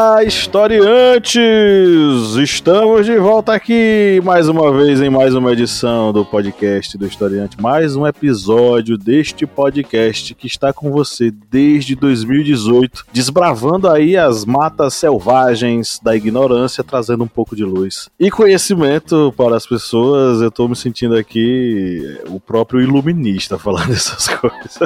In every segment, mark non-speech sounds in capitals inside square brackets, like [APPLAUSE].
Olá, historiantes! Estamos de volta aqui mais uma vez em mais uma edição do podcast do Historiante, mais um episódio deste podcast que está com você desde 2018, desbravando aí as matas selvagens da ignorância, trazendo um pouco de luz e conhecimento para as pessoas. Eu estou me sentindo aqui o próprio iluminista falando [LAUGHS] essas coisas.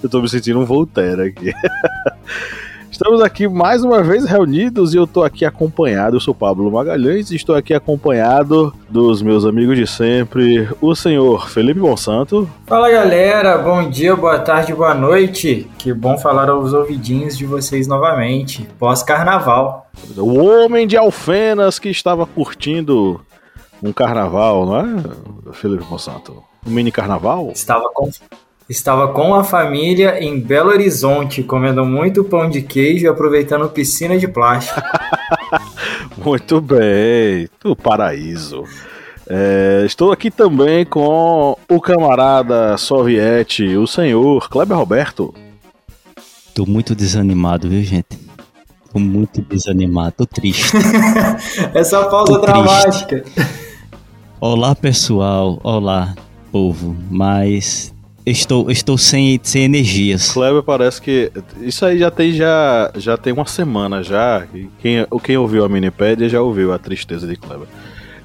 Eu estou me sentindo um Voltaire aqui. [LAUGHS] Estamos aqui mais uma vez reunidos e eu estou aqui acompanhado. Eu sou Pablo Magalhães e estou aqui acompanhado dos meus amigos de sempre, o senhor Felipe Monsanto. Fala galera, bom dia, boa tarde, boa noite. Que bom falar aos ouvidinhos de vocês novamente, pós-carnaval. O homem de Alfenas que estava curtindo um carnaval, não é, Felipe Monsanto? Um mini carnaval? Estava com Estava com a família em Belo Horizonte, comendo muito pão de queijo e aproveitando piscina de plástico. [LAUGHS] muito bem, do paraíso. É, estou aqui também com o camarada soviete, o senhor Kleber Roberto. Tô muito desanimado, viu, gente? Tô muito desanimado, tô triste. [LAUGHS] Essa pausa tô dramática. Triste. Olá, pessoal. Olá, povo. Mas Estou, estou sem, sem energias. Kleber parece que. Isso aí já tem já, já tem uma semana já. Quem, quem ouviu a minipédia já ouviu a tristeza de Kleber.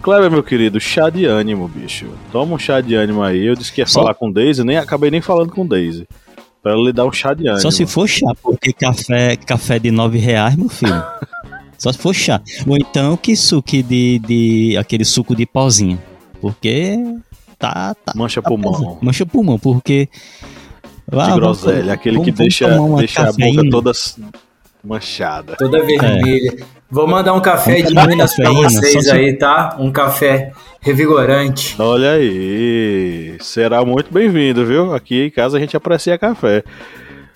Kleber, meu querido, chá de ânimo, bicho. Toma um chá de ânimo aí. Eu disse que ia Só... falar com Daisy, nem acabei nem falando com Daisy. Pra lhe dar um chá de ânimo. Só se for chá, porque café, café de nove reais, meu filho. [LAUGHS] Só se for chá. Ou então que suco de, de. aquele suco de pauzinho. Porque tá. tá mancha tá pulmão. Pesado. Mancha pulmão, porque. De ah, groselha, vamos, aquele vamos, que vamos deixa, deixa a boca toda manchada. Toda vermelha. É. Vou mandar um café de Minas pra vocês aí, tá? Um café revigorante. Olha aí, será muito bem-vindo, viu? Aqui em casa a gente aprecia café.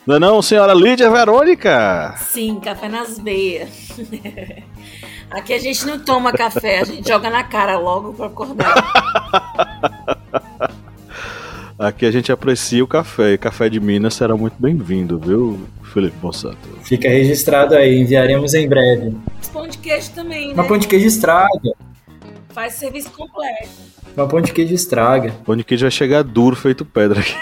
Não é não, senhora Lídia Verônica? Sim, café nas veias. [LAUGHS] Aqui a gente não toma café, a gente joga na cara logo para acordar. Aqui a gente aprecia o café. E café de Minas será muito bem-vindo, viu, Felipe Monsanto? Fica registrado aí, enviaremos em breve. Pão de queijo também, né? Uma pão de queijo estraga. Faz serviço completo. Uma pão de queijo estraga. Pão de queijo vai chegar duro, feito pedra aqui.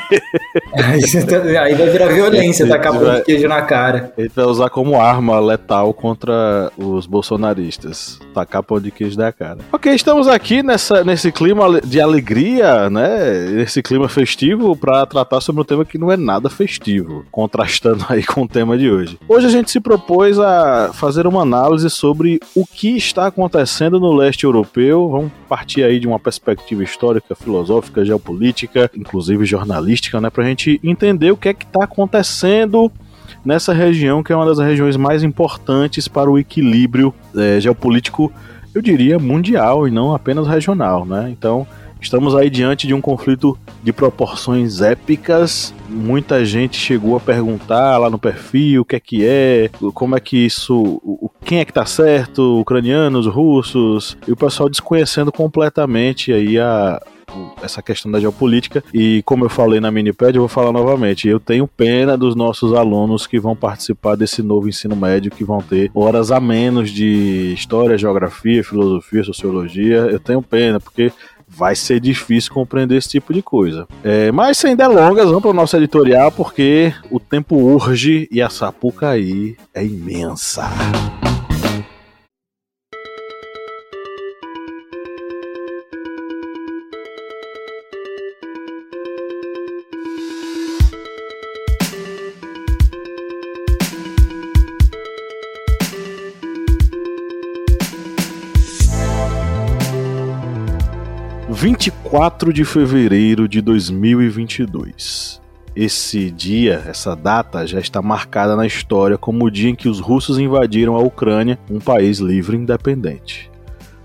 [LAUGHS] aí, vai virar violência tacar pão de queijo na cara. Ele vai usar como arma letal contra os bolsonaristas. Tacar pão de queijo na cara. Ok, estamos aqui nessa, nesse clima de alegria, né? Nesse clima festivo para tratar sobre um tema que não é nada festivo. Contrastando aí com o tema de hoje. Hoje a gente se propôs a fazer uma análise sobre o que está acontecendo no leste europeu. Vamos partir aí de uma perspectiva perspectiva histórica, filosófica, geopolítica, inclusive jornalística, né, para a gente entender o que é que está acontecendo nessa região que é uma das regiões mais importantes para o equilíbrio é, geopolítico, eu diria mundial e não apenas regional, né? Então Estamos aí diante de um conflito de proporções épicas. Muita gente chegou a perguntar lá no perfil o que é que é, como é que isso, quem é que tá certo, ucranianos, russos, e o pessoal desconhecendo completamente aí a, essa questão da geopolítica. E como eu falei na Miniped, eu vou falar novamente. Eu tenho pena dos nossos alunos que vão participar desse novo ensino médio, que vão ter horas a menos de história, geografia, filosofia, sociologia. Eu tenho pena, porque vai ser difícil compreender esse tipo de coisa. É, mas sem delongas, vamos para o nosso editorial, porque o tempo urge e a Sapucaí é imensa. 24 de fevereiro de 2022. Esse dia, essa data, já está marcada na história como o dia em que os russos invadiram a Ucrânia, um país livre e independente.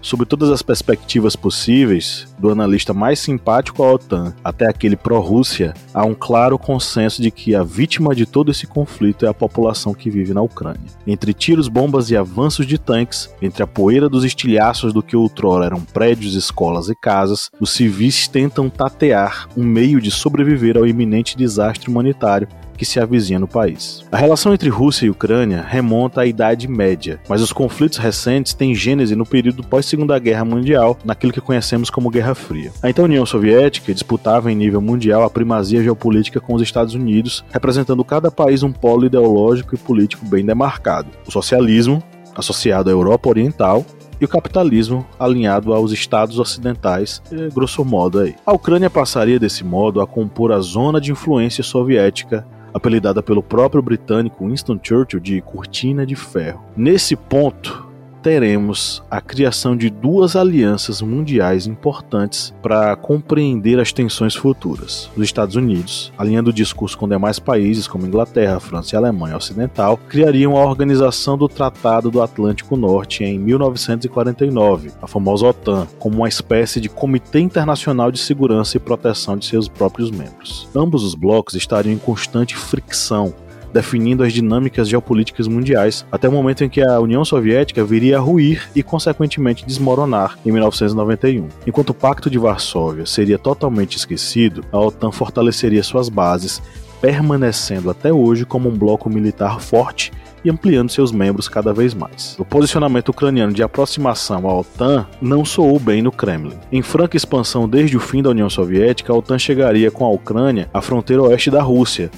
Sob todas as perspectivas possíveis, do analista mais simpático à OTAN até aquele pró-Rússia, há um claro consenso de que a vítima de todo esse conflito é a população que vive na Ucrânia. Entre tiros, bombas e avanços de tanques, entre a poeira dos estilhaços do que outrora eram prédios, escolas e casas, os civis tentam tatear um meio de sobreviver ao iminente desastre humanitário que se avizinha no país. A relação entre Rússia e Ucrânia remonta à Idade Média, mas os conflitos recentes têm gênese no período pós-Segunda Guerra Mundial, naquilo que conhecemos como Guerra Fria. A então União Soviética disputava em nível mundial a primazia geopolítica com os Estados Unidos, representando cada país um polo ideológico e político bem demarcado. O socialismo, associado à Europa Oriental, e o capitalismo alinhado aos estados ocidentais, grosso modo aí. A Ucrânia passaria desse modo a compor a zona de influência soviética apelidada pelo próprio britânico Winston Churchill de cortina de ferro. Nesse ponto, teremos a criação de duas alianças mundiais importantes para compreender as tensões futuras. Os Estados Unidos, alinhando o discurso com demais países como Inglaterra, França e Alemanha Ocidental, criariam a Organização do Tratado do Atlântico Norte em 1949, a famosa OTAN, como uma espécie de Comitê Internacional de Segurança e Proteção de seus próprios membros. Ambos os blocos estariam em constante fricção definindo as dinâmicas geopolíticas mundiais, até o momento em que a União Soviética viria a ruir e, consequentemente, desmoronar em 1991. Enquanto o Pacto de Varsóvia seria totalmente esquecido, a OTAN fortaleceria suas bases, permanecendo até hoje como um bloco militar forte e ampliando seus membros cada vez mais. O posicionamento ucraniano de aproximação à OTAN não soou bem no Kremlin. Em franca expansão desde o fim da União Soviética, a OTAN chegaria com a Ucrânia à fronteira oeste da Rússia,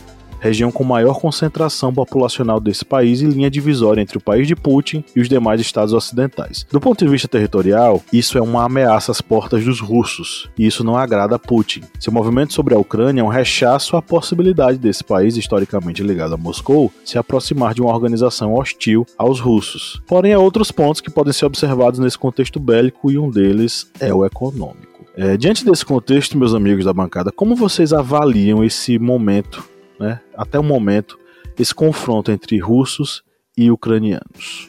região com maior concentração populacional desse país e linha divisória entre o país de Putin e os demais estados ocidentais. Do ponto de vista territorial, isso é uma ameaça às portas dos russos, e isso não agrada a Putin. Seu movimento sobre a Ucrânia é um rechaço à possibilidade desse país, historicamente ligado a Moscou, se aproximar de uma organização hostil aos russos. Porém, há outros pontos que podem ser observados nesse contexto bélico, e um deles é o econômico. É, diante desse contexto, meus amigos da bancada, como vocês avaliam esse momento né, até o momento, esse confronto entre russos e ucranianos.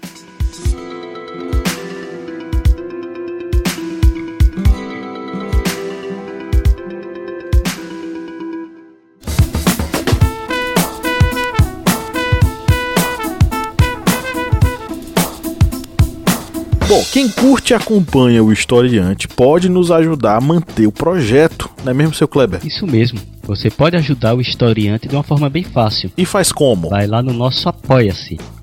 Bom, quem curte e acompanha o historiante pode nos ajudar a manter o projeto, não é mesmo, seu Kleber? Isso mesmo. Você pode ajudar o historiante de uma forma bem fácil. E faz como? Vai lá no nosso Apoia-se.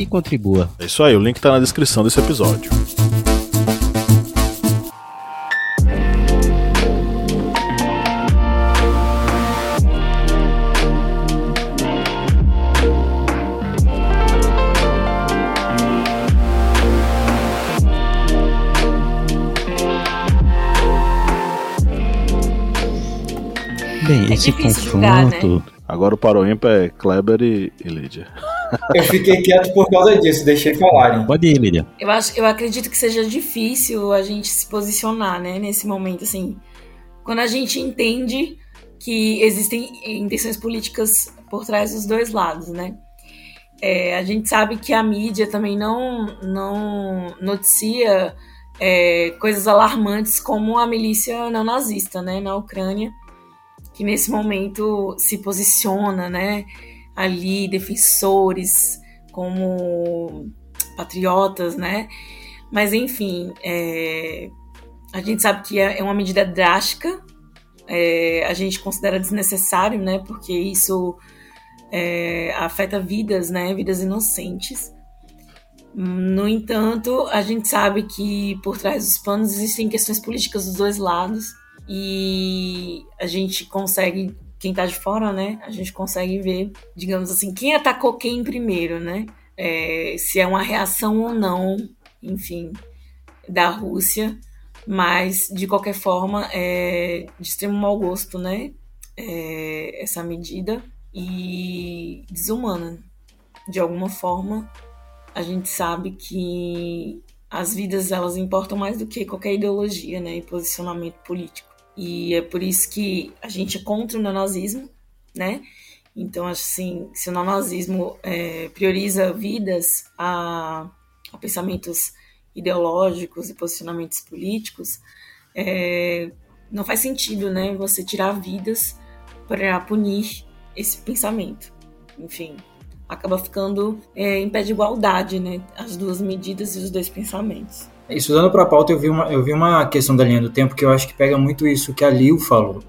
e contribua. É isso aí, o link está na descrição desse episódio. Bem, É esse julgar, confronto. Agora o Paroímpa é Kleber e, e Lídia. Eu fiquei quieto por causa disso, deixei falarem. Pode ir, Lídia. Eu, acho, eu acredito que seja difícil a gente se posicionar, né, nesse momento, assim. Quando a gente entende que existem intenções políticas por trás dos dois lados, né? É, a gente sabe que a mídia também não, não noticia é, coisas alarmantes como a milícia neonazista, né, na Ucrânia, que nesse momento se posiciona, né, ali defensores como patriotas, né, mas enfim, é, a gente sabe que é é uma medida drástica, é, a gente considera desnecessário, né, porque isso é, afeta vidas, né, vidas inocentes. No entanto, a gente sabe que por trás dos panos existem questões políticas dos dois lados e a gente consegue, quem tá de fora, né, a gente consegue ver, digamos assim, quem atacou quem primeiro, né, É, se é uma reação ou não, enfim, da Rússia, mas de qualquer forma é de extremo mau gosto, né? É, essa medida e desumana. De alguma forma, a gente sabe que as vidas elas importam mais do que qualquer ideologia, né, e posicionamento político. E é por isso que a gente é contra o neonazismo, né? Então, assim, se o neonazismo é, prioriza vidas a, a, pensamentos ideológicos e posicionamentos políticos, é, não faz sentido, né? Você tirar vidas para punir esse pensamento. Enfim, acaba ficando é, em pé de igualdade, né? As duas medidas e os dois pensamentos. Estudando para a pauta, eu vi, uma, eu vi uma questão da linha do tempo que eu acho que pega muito isso que a Liu falou.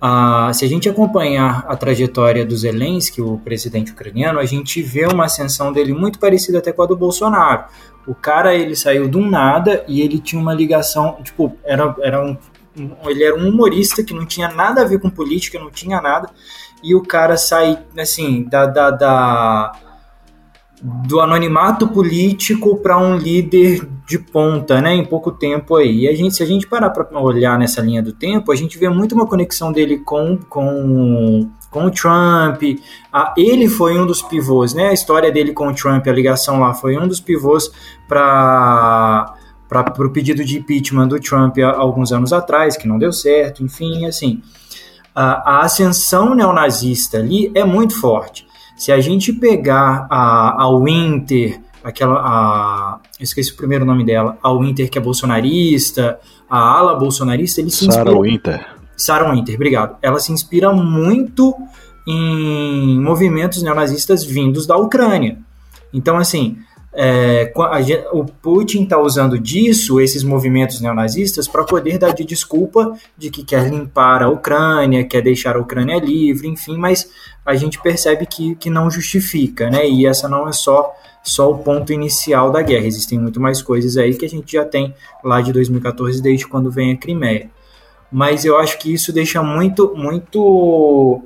Ah, se a gente acompanhar a trajetória do Zelensky, o presidente ucraniano, a gente vê uma ascensão dele muito parecida até com a do Bolsonaro. O cara ele saiu do nada e ele tinha uma ligação, tipo, era, era um, ele era um humorista que não tinha nada a ver com política, não tinha nada e o cara sai, assim, da, da, da do anonimato político para um líder de ponta, né, em pouco tempo aí. E a gente, se a gente parar para olhar nessa linha do tempo, a gente vê muito uma conexão dele com, com, com o Trump. Ah, ele foi um dos pivôs, né? A história dele com o Trump, a ligação lá, foi um dos pivôs para para o pedido de impeachment do Trump há alguns anos atrás, que não deu certo, enfim, assim a, ascensão neonazista ali é muito forte. Se a gente pegar a, a Winter, aquela. A, eu esqueci o primeiro nome dela, a Winter que é bolsonarista, a ala bolsonarista, ele se Sarah Winter. Sarah Winter, obrigado. Ela se inspira muito em movimentos neonazistas vindos da Ucrânia. Então, assim, é, a, o Putin está usando disso, esses movimentos neonazistas, para poder dar de desculpa de que quer limpar a Ucrânia, quer deixar a Ucrânia livre, enfim, mas a gente percebe que, que não justifica, né? E essa não é só, só o ponto inicial da guerra, existem muito mais coisas aí que a gente já tem lá de 2014, desde quando vem a Crimeia. Mas eu acho que isso deixa muito, muito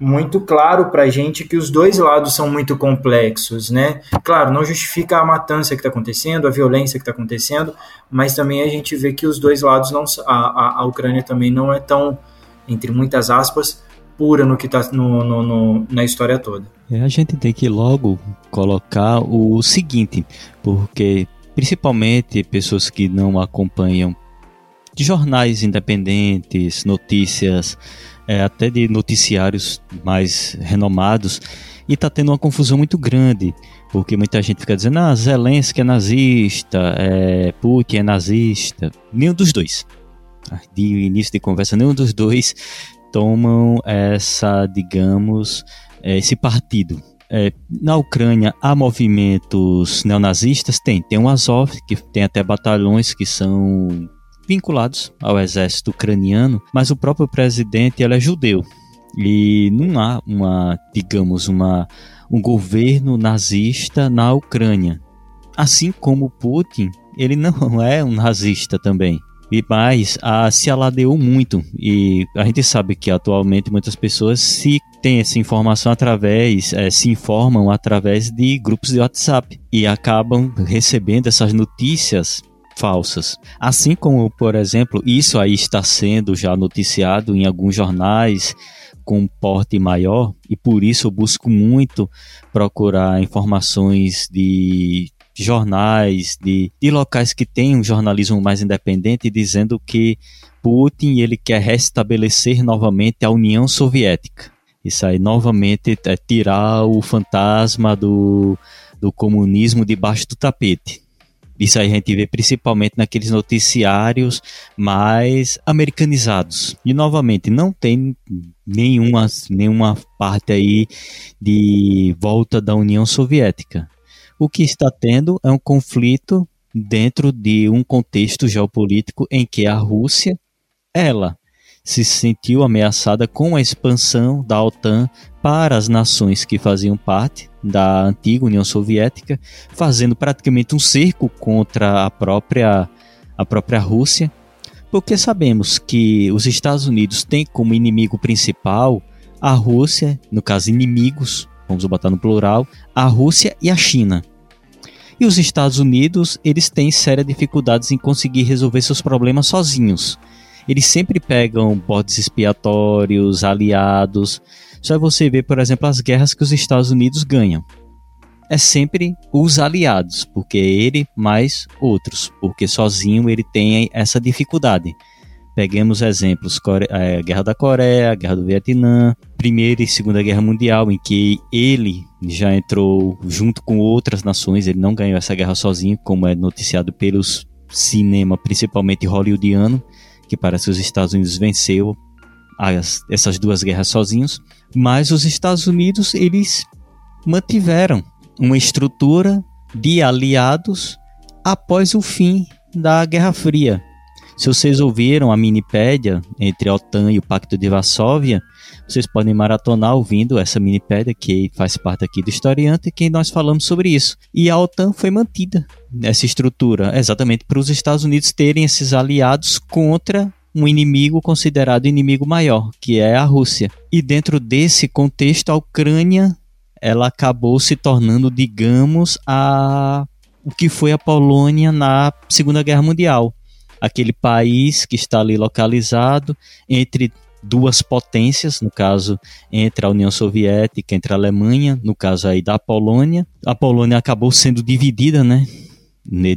muito claro para a gente que os dois lados são muito complexos, né? Claro, não justifica a matança que está acontecendo, a violência que está acontecendo, mas também a gente vê que os dois lados não, a, a, a Ucrânia também não é tão, entre muitas aspas, pura no que está na história toda. É, a gente tem que logo colocar o seguinte, porque principalmente pessoas que não acompanham jornais independentes, notícias é, até de noticiários mais renomados, e está tendo uma confusão muito grande, porque muita gente fica dizendo, ah, Zelensky é nazista, é, Putin é nazista, nenhum dos dois. De início de conversa, nenhum dos dois tomam essa, digamos, é, esse partido. É, na Ucrânia há movimentos neonazistas? Tem. Tem o Azov, que tem até batalhões que são vinculados ao exército ucraniano, mas o próprio presidente ele é judeu. E não há uma, digamos, uma, um governo nazista na Ucrânia. Assim como Putin, ele não [LAUGHS] é um nazista também. E mais, a, se aladeou muito. E a gente sabe que atualmente muitas pessoas se têm essa informação através, é, se informam através de grupos de WhatsApp e acabam recebendo essas notícias falsas. Assim como, por exemplo, isso aí está sendo já noticiado em alguns jornais com porte maior e por isso eu busco muito procurar informações de jornais, de, de locais que têm um jornalismo mais independente, dizendo que Putin ele quer restabelecer novamente a União Soviética. Isso aí novamente é tirar o fantasma do, do comunismo debaixo do tapete. Isso a gente vê principalmente naqueles noticiários mais americanizados. E novamente, não tem nenhuma, nenhuma parte aí de volta da União Soviética. O que está tendo é um conflito dentro de um contexto geopolítico em que a Rússia, ela se sentiu ameaçada com a expansão da OTAN para as nações que faziam parte da antiga União Soviética, fazendo praticamente um cerco contra a própria, a própria Rússia, porque sabemos que os Estados Unidos têm como inimigo principal a Rússia, no caso inimigos, vamos botar no plural, a Rússia e a China. E os Estados Unidos, eles têm sérias dificuldades em conseguir resolver seus problemas sozinhos. Eles sempre pegam botes expiatórios, aliados. Só você ver, por exemplo, as guerras que os Estados Unidos ganham. É sempre os aliados, porque é ele mais outros, porque sozinho ele tem essa dificuldade. Peguemos exemplos, a é, Guerra da Coreia, a Guerra do Vietnã, Primeira e Segunda Guerra Mundial, em que ele já entrou junto com outras nações, ele não ganhou essa guerra sozinho, como é noticiado pelos cinema, principalmente hollywoodiano, que parece que os Estados Unidos venceu as, essas duas guerras sozinhos, mas os Estados Unidos eles mantiveram uma estrutura de aliados após o fim da Guerra Fria. Se vocês ouviram a minipédia entre a OTAN e o Pacto de Varsóvia, vocês podem maratonar ouvindo essa minipédia que faz parte aqui do historiante que nós falamos sobre isso. E a OTAN foi mantida nessa estrutura, exatamente para os Estados Unidos terem esses aliados contra um inimigo considerado inimigo maior, que é a Rússia. E dentro desse contexto, a Ucrânia ela acabou se tornando, digamos, a o que foi a Polônia na Segunda Guerra Mundial aquele país que está ali localizado entre duas potências, no caso entre a União Soviética, entre a Alemanha, no caso aí da Polônia. A Polônia acabou sendo dividida, né,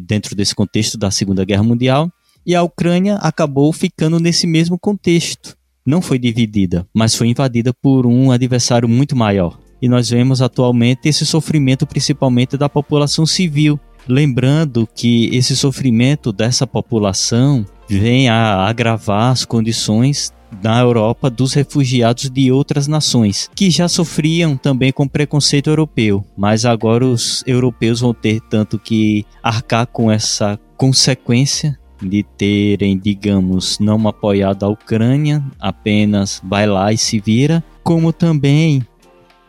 dentro desse contexto da Segunda Guerra Mundial, e a Ucrânia acabou ficando nesse mesmo contexto. Não foi dividida, mas foi invadida por um adversário muito maior. E nós vemos atualmente esse sofrimento principalmente da população civil, Lembrando que esse sofrimento dessa população vem a agravar as condições na Europa dos refugiados de outras nações, que já sofriam também com preconceito europeu, mas agora os europeus vão ter tanto que arcar com essa consequência de terem, digamos, não apoiado a Ucrânia, apenas vai lá e se vira, como também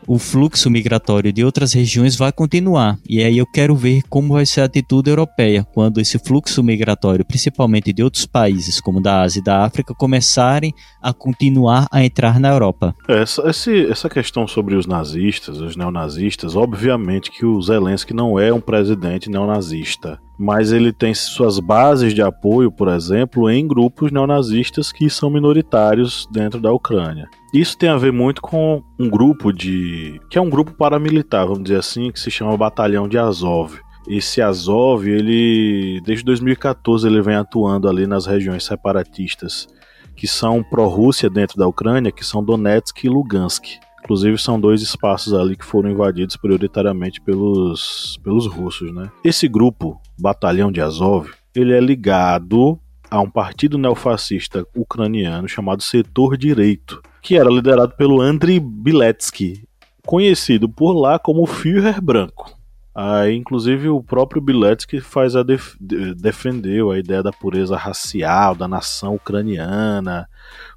o fluxo migratório de outras regiões vai continuar. E aí eu quero ver como vai ser a atitude europeia quando esse fluxo migratório, principalmente de outros países, como da Ásia e da África, começarem a continuar a entrar na Europa. Essa, esse, essa questão sobre os nazistas, os neonazistas, obviamente que o Zelensky não é um presidente neonazista mas ele tem suas bases de apoio, por exemplo, em grupos neonazistas que são minoritários dentro da Ucrânia. Isso tem a ver muito com um grupo de. que é um grupo paramilitar, vamos dizer assim, que se chama Batalhão de Azov. Esse Azov, ele desde 2014 ele vem atuando ali nas regiões separatistas que são pró-Rússia dentro da Ucrânia, que são Donetsk e Lugansk. Inclusive são dois espaços ali que foram invadidos prioritariamente pelos, pelos russos, né? Esse grupo, Batalhão de Azov, ele é ligado a um partido neofascista ucraniano chamado Setor Direito, que era liderado pelo Andriy Biletsky, conhecido por lá como Führer Branco. Aí, inclusive, o próprio Biletsky faz a def defendeu a ideia da pureza racial da nação ucraniana.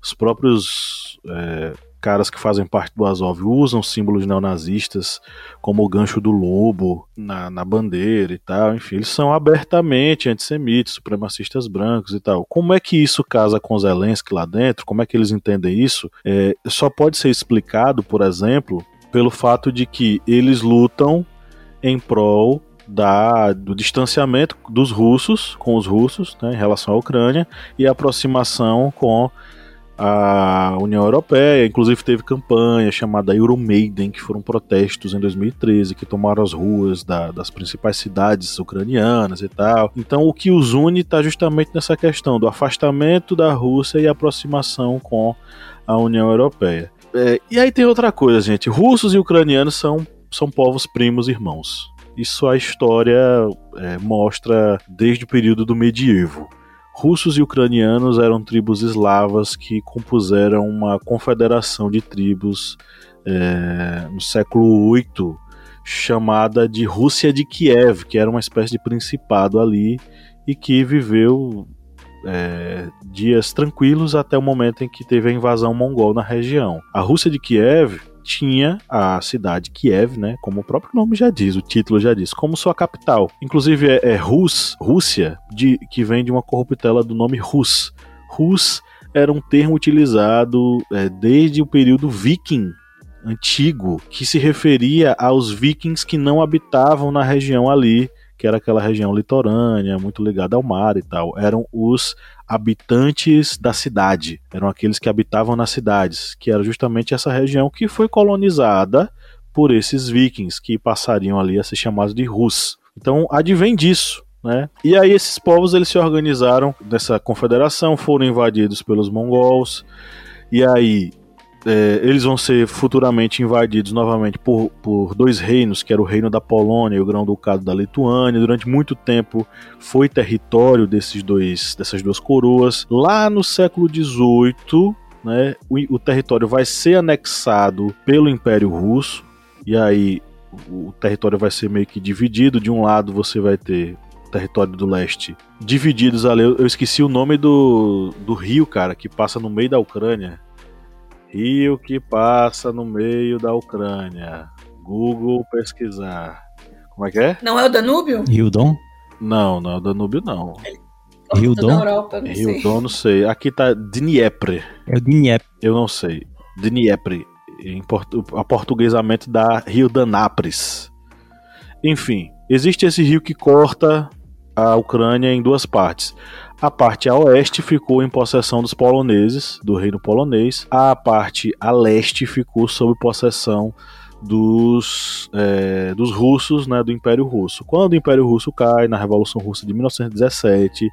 Os próprios é, caras que fazem parte do Azov usam símbolos neonazistas, como o gancho do lobo na, na bandeira e tal. Enfim, eles são abertamente antissemitas, supremacistas brancos e tal. Como é que isso casa com Zelensky lá dentro? Como é que eles entendem isso? É, só pode ser explicado, por exemplo, pelo fato de que eles lutam em prol da, do distanciamento dos russos com os russos né, em relação à Ucrânia e aproximação com a União Europeia, inclusive teve campanha chamada Euromaiden, que foram protestos em 2013, que tomaram as ruas da, das principais cidades ucranianas e tal. Então o que os une está justamente nessa questão do afastamento da Rússia e aproximação com a União Europeia. É, e aí tem outra coisa, gente. Russos e ucranianos são, são povos primos irmãos. Isso a história é, mostra desde o período do medievo. Russos e ucranianos eram tribos eslavas que compuseram uma confederação de tribos é, no século VIII, chamada de Rússia de Kiev, que era uma espécie de principado ali e que viveu é, dias tranquilos até o momento em que teve a invasão mongol na região. A Rússia de Kiev tinha a cidade Kiev, né, como o próprio nome já diz, o título já diz, como sua capital. Inclusive é, é Rus, Rússia, de, que vem de uma corruptela do nome Rus. Rus era um termo utilizado é, desde o período viking antigo, que se referia aos vikings que não habitavam na região ali que era aquela região litorânea, muito ligada ao mar e tal. Eram os habitantes da cidade, eram aqueles que habitavam nas cidades, que era justamente essa região que foi colonizada por esses vikings que passariam ali a ser chamados de Rus. Então, advém disso. Né? E aí esses povos eles se organizaram nessa confederação, foram invadidos pelos mongols, e aí é, eles vão ser futuramente invadidos novamente por, por dois reinos, que era o reino da Polônia e o Grão-Ducado da Lituânia. Durante muito tempo foi território desses dois, dessas duas coroas. Lá no século XVIII, né, o, o território vai ser anexado pelo Império Russo, e aí o território vai ser meio que dividido. De um lado você vai ter território do leste divididos ali. Eu esqueci o nome do, do rio, cara, que passa no meio da Ucrânia. Rio que passa no meio da Ucrânia. Google pesquisar. Como é que é? Não é o Danúbio? Rio Dom? Não, não é o Danúbio, não. Rio Dom? Europa, não Rio sei. Dom, não sei. Aqui tá Dniepr. É o Dniepr. Eu não sei. Dniepr. Em portu... A portuguesamento da Rio Danapres. Enfim, existe esse rio que corta a Ucrânia em duas partes. A parte a oeste ficou em possessão dos poloneses, do reino polonês. A parte a leste ficou sob possessão dos, é, dos russos, né, do Império Russo. Quando o Império Russo cai, na Revolução Russa de 1917,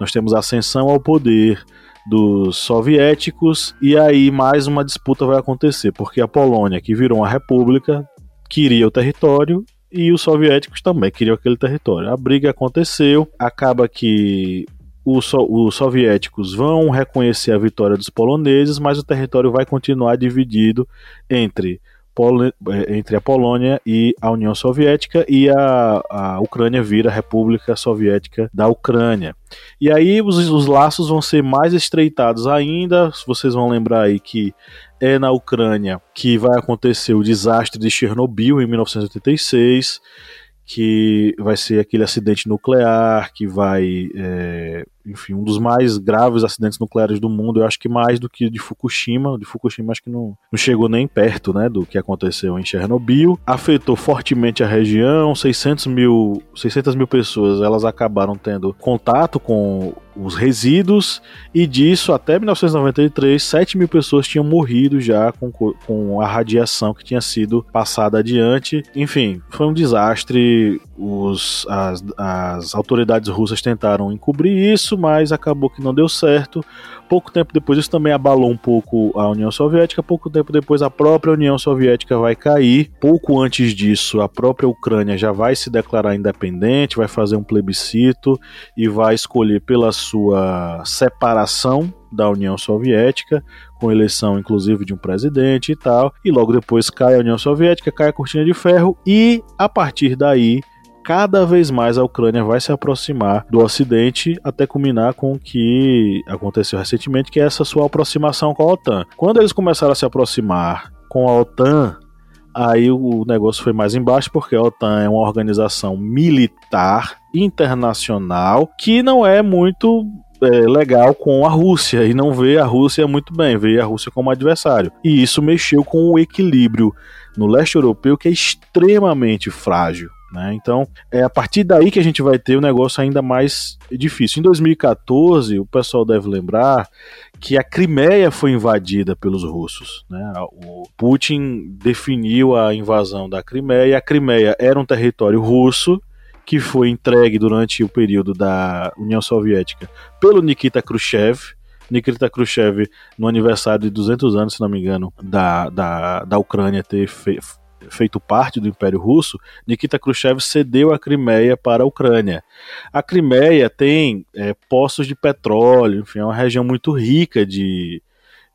nós temos a ascensão ao poder dos soviéticos e aí mais uma disputa vai acontecer, porque a Polônia, que virou uma república, queria o território e os soviéticos também queriam aquele território. A briga aconteceu, acaba que os, so os soviéticos vão reconhecer a vitória dos poloneses, mas o território vai continuar dividido entre, Pol entre a Polônia e a União Soviética, e a, a Ucrânia vira a República Soviética da Ucrânia. E aí os, os laços vão ser mais estreitados ainda. Vocês vão lembrar aí que é na Ucrânia que vai acontecer o desastre de Chernobyl em 1986, que vai ser aquele acidente nuclear que vai, é, enfim, um dos mais graves acidentes nucleares do mundo. Eu acho que mais do que de Fukushima. De Fukushima acho que não, não chegou nem perto, né, do que aconteceu em Chernobyl. Afetou fortemente a região. 600 mil, 600 mil pessoas elas acabaram tendo contato com os resíduos, e disso até 1993, 7 mil pessoas tinham morrido já com, com a radiação que tinha sido passada adiante. Enfim, foi um desastre. Os, as, as autoridades russas tentaram encobrir isso, mas acabou que não deu certo. Pouco tempo depois, isso também abalou um pouco a União Soviética. Pouco tempo depois, a própria União Soviética vai cair. Pouco antes disso, a própria Ucrânia já vai se declarar independente, vai fazer um plebiscito e vai escolher pela sua separação da União Soviética, com eleição inclusive de um presidente e tal. E logo depois cai a União Soviética, cai a cortina de ferro e a partir daí cada vez mais a Ucrânia vai se aproximar do Ocidente até culminar com o que aconteceu recentemente, que é essa sua aproximação com a OTAN. Quando eles começaram a se aproximar com a OTAN, aí o negócio foi mais embaixo, porque a OTAN é uma organização militar internacional que não é muito é, legal com a Rússia e não vê a Rússia muito bem, vê a Rússia como adversário. E isso mexeu com o equilíbrio no leste europeu que é extremamente frágil. Né? Então, é a partir daí que a gente vai ter um negócio ainda mais difícil. Em 2014, o pessoal deve lembrar que a Crimeia foi invadida pelos russos. Né? O Putin definiu a invasão da Crimeia. A Crimeia era um território russo que foi entregue durante o período da União Soviética pelo Nikita Khrushchev. Nikita Khrushchev, no aniversário de 200 anos, se não me engano, da, da, da Ucrânia ter feito feito parte do Império Russo, Nikita Khrushchev cedeu a Crimeia para a Ucrânia. A Crimeia tem é, poços de petróleo, enfim, é uma região muito rica de,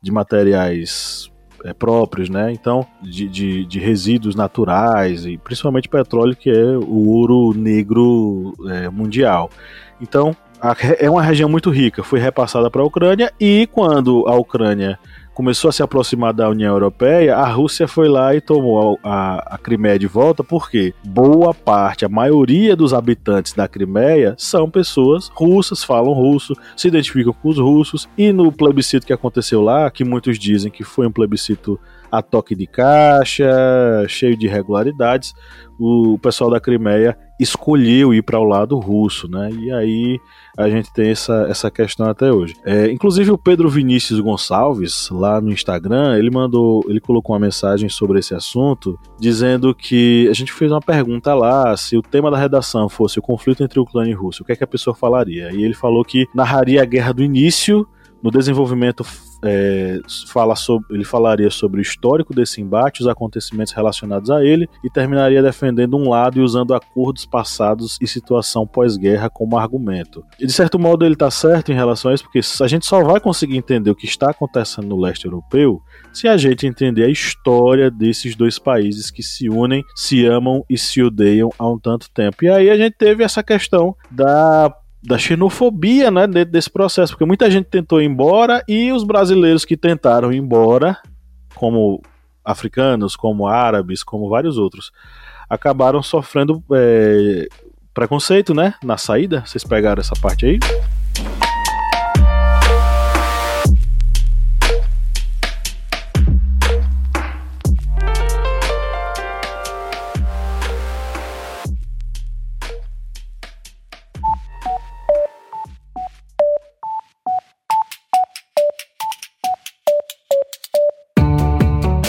de materiais é, próprios, né? Então, de, de, de, resíduos naturais e principalmente petróleo, que é o ouro negro é, mundial. Então, a, é uma região muito rica, foi repassada para a Ucrânia e quando a Ucrânia começou a se aproximar da União Europeia, a Rússia foi lá e tomou a, a, Crimeia de volta, porque boa parte, a maioria dos habitantes da Crimeia são pessoas russas, falam russo, se identificam com os russos, e no plebiscito que aconteceu lá, que muitos dizem que foi um plebiscito a toque de caixa, cheio de irregularidades, o pessoal da Crimeia escolheu ir para o lado russo, né? E aí a gente tem essa, essa questão até hoje. É, inclusive o Pedro Vinícius Gonçalves, lá no Instagram, ele mandou, ele colocou uma mensagem sobre esse assunto, dizendo que a gente fez uma pergunta lá, se o tema da redação fosse o conflito entre Ucrânia e Rússia, o que é que a pessoa falaria? E ele falou que narraria a guerra do início no desenvolvimento, é, fala sobre, ele falaria sobre o histórico desse embate, os acontecimentos relacionados a ele, e terminaria defendendo um lado e usando acordos passados e situação pós-guerra como argumento. E de certo modo ele está certo em relação a isso, porque a gente só vai conseguir entender o que está acontecendo no leste europeu se a gente entender a história desses dois países que se unem, se amam e se odeiam há um tanto tempo. E aí a gente teve essa questão da da xenofobia né, dentro desse processo, porque muita gente tentou ir embora e os brasileiros que tentaram ir embora, como africanos, como árabes, como vários outros, acabaram sofrendo é, preconceito né, na saída. Vocês pegaram essa parte aí?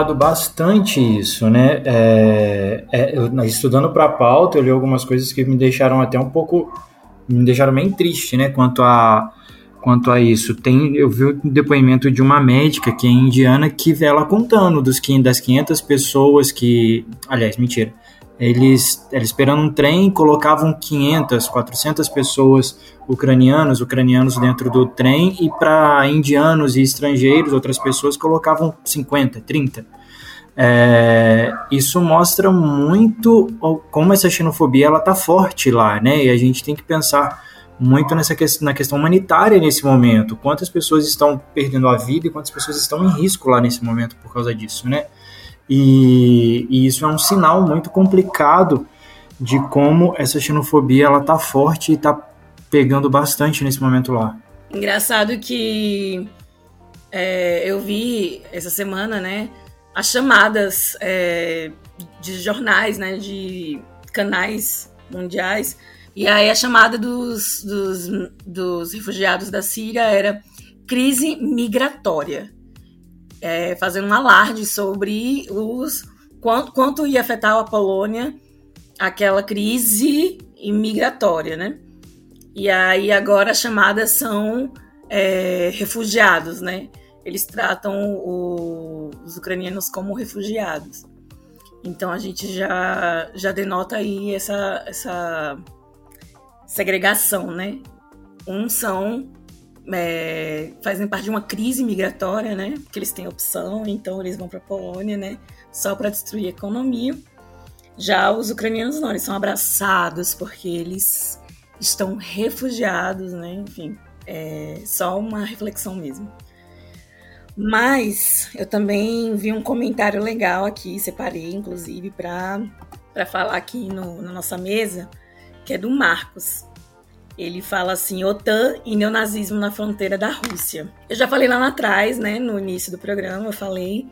Rolado bastante isso, né? É, é, eu, estudando para a pauta, eu li algumas coisas que me deixaram até um pouco, me deixaram bem triste, né? Quanto a quanto a isso. Tem, eu vi o depoimento de uma médica que é indiana que ela contando dos das 500 pessoas que, aliás, mentira, eles, eles esperando um trem, colocavam 500, 400 pessoas ucranianos, ucranianos dentro do trem, e para indianos e estrangeiros, outras pessoas, colocavam 50, 30. É, isso mostra muito como essa xenofobia ela tá forte lá, né? E a gente tem que pensar muito nessa questão, na questão humanitária nesse momento. Quantas pessoas estão perdendo a vida e quantas pessoas estão em risco lá nesse momento por causa disso, né? E, e, isso é um sinal muito complicado de como essa xenofobia ela tá forte e tá pegando bastante nesse momento lá. Engraçado que é, eu vi essa semana, né, as chamadas é, de jornais, né, de canais mundiais, e aí a chamada dos, dos, dos refugiados da Síria era crise migratória é, fazendo um alarde sobre os quanto, quanto ia afetar a Polônia aquela crise imigratória, né? E aí agora as chamadas são é, refugiados, né? Eles tratam o, os ucranianos como refugiados. Então a gente já, já denota aí essa, essa segregação, né? Uns são é, fazem parte de uma crise migratória, né? Que eles têm opção, então eles vão para a Polônia, né? Só para destruir a economia. Já os ucranianos não, eles são abraçados porque eles estão refugiados, né? Enfim, é só uma reflexão mesmo. Mas eu também vi um comentário legal aqui, separei inclusive para falar aqui no, na nossa mesa, que é do Marcos. Ele fala assim: OTAN e neonazismo na fronteira da Rússia. Eu já falei lá atrás, né, no início do programa, eu falei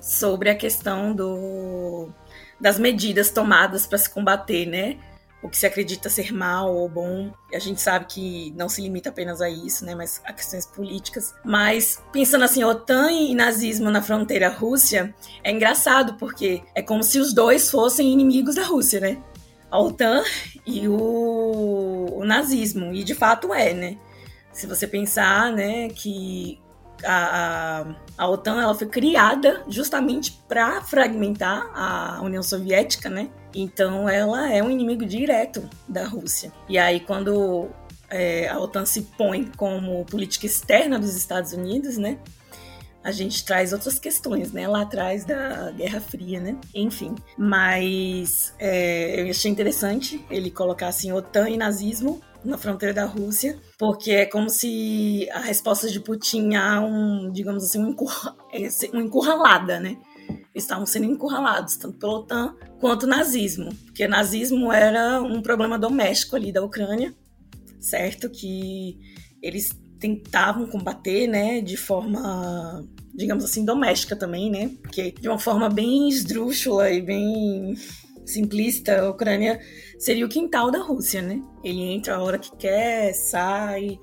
sobre a questão do, das medidas tomadas para se combater, né? O que se acredita ser mal ou bom. A gente sabe que não se limita apenas a isso, né? Mas a questões políticas. Mas pensando assim, OTAN e nazismo na fronteira Rússia, é engraçado, porque é como se os dois fossem inimigos da Rússia, né? a OTAN e o, o nazismo. E de fato é, né? Se você pensar, né, que a, a OTAN ela foi criada justamente para fragmentar a União Soviética, né? Então ela é um inimigo direto da Rússia. E aí quando é, a OTAN se põe como política externa dos Estados Unidos, né? A gente traz outras questões, né? Lá atrás da Guerra Fria, né? Enfim. Mas é, eu achei interessante ele colocar assim OTAN e nazismo na fronteira da Rússia, porque é como se a resposta de Putin a um, digamos assim, um, encurra, uma encurralada, né? Estavam sendo encurralados, tanto pela OTAN quanto o nazismo, porque nazismo era um problema doméstico ali da Ucrânia, certo? Que eles tentavam combater, né, de forma, digamos assim, doméstica também, né? Porque de uma forma bem esdrúxula e bem simplista, a Ucrânia seria o quintal da Rússia, né? Ele entra a hora que quer, sai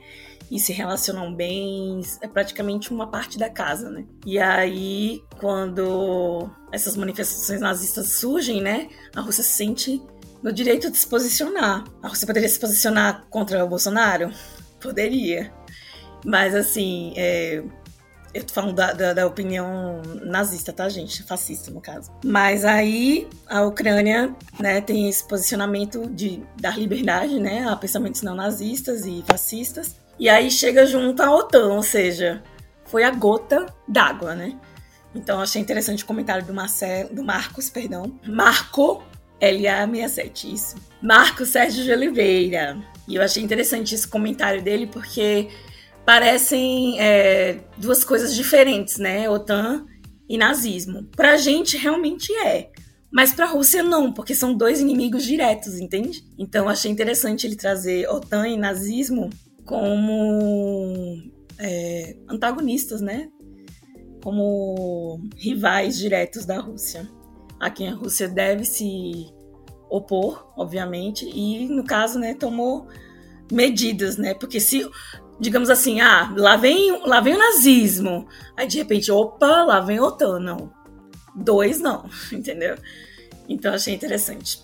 e se relacionam bem, é praticamente uma parte da casa, né? E aí, quando essas manifestações nazistas surgem, né, a Rússia se sente no direito de se posicionar. A Rússia poderia se posicionar contra o Bolsonaro? Poderia. Mas assim, é, eu tô falando da, da, da, opinião nazista, tá, gente? Fascista, no caso. Mas aí a Ucrânia né, tem esse posicionamento de dar liberdade né, a pensamentos não nazistas e fascistas. E aí chega junto à OTAN, ou seja, foi a gota d'água, né? Então achei interessante o comentário do, Marcelo, do Marcos, perdão. Marco LA67, isso. Marco Sérgio de Oliveira. E eu achei interessante esse comentário dele porque parecem é, duas coisas diferentes, né? OTAN e nazismo. Pra gente realmente é. Mas pra Rússia não, porque são dois inimigos diretos, entende? Então achei interessante ele trazer OTAN e nazismo como é, antagonistas, né? Como rivais diretos da Rússia. A quem a Rússia deve se opor, obviamente, e no caso, né, tomou medidas, né? Porque se digamos assim, ah, lá vem, lá vem o nazismo. Aí de repente, opa, lá vem o OTAN. Não. Dois não, [LAUGHS] entendeu? Então achei interessante.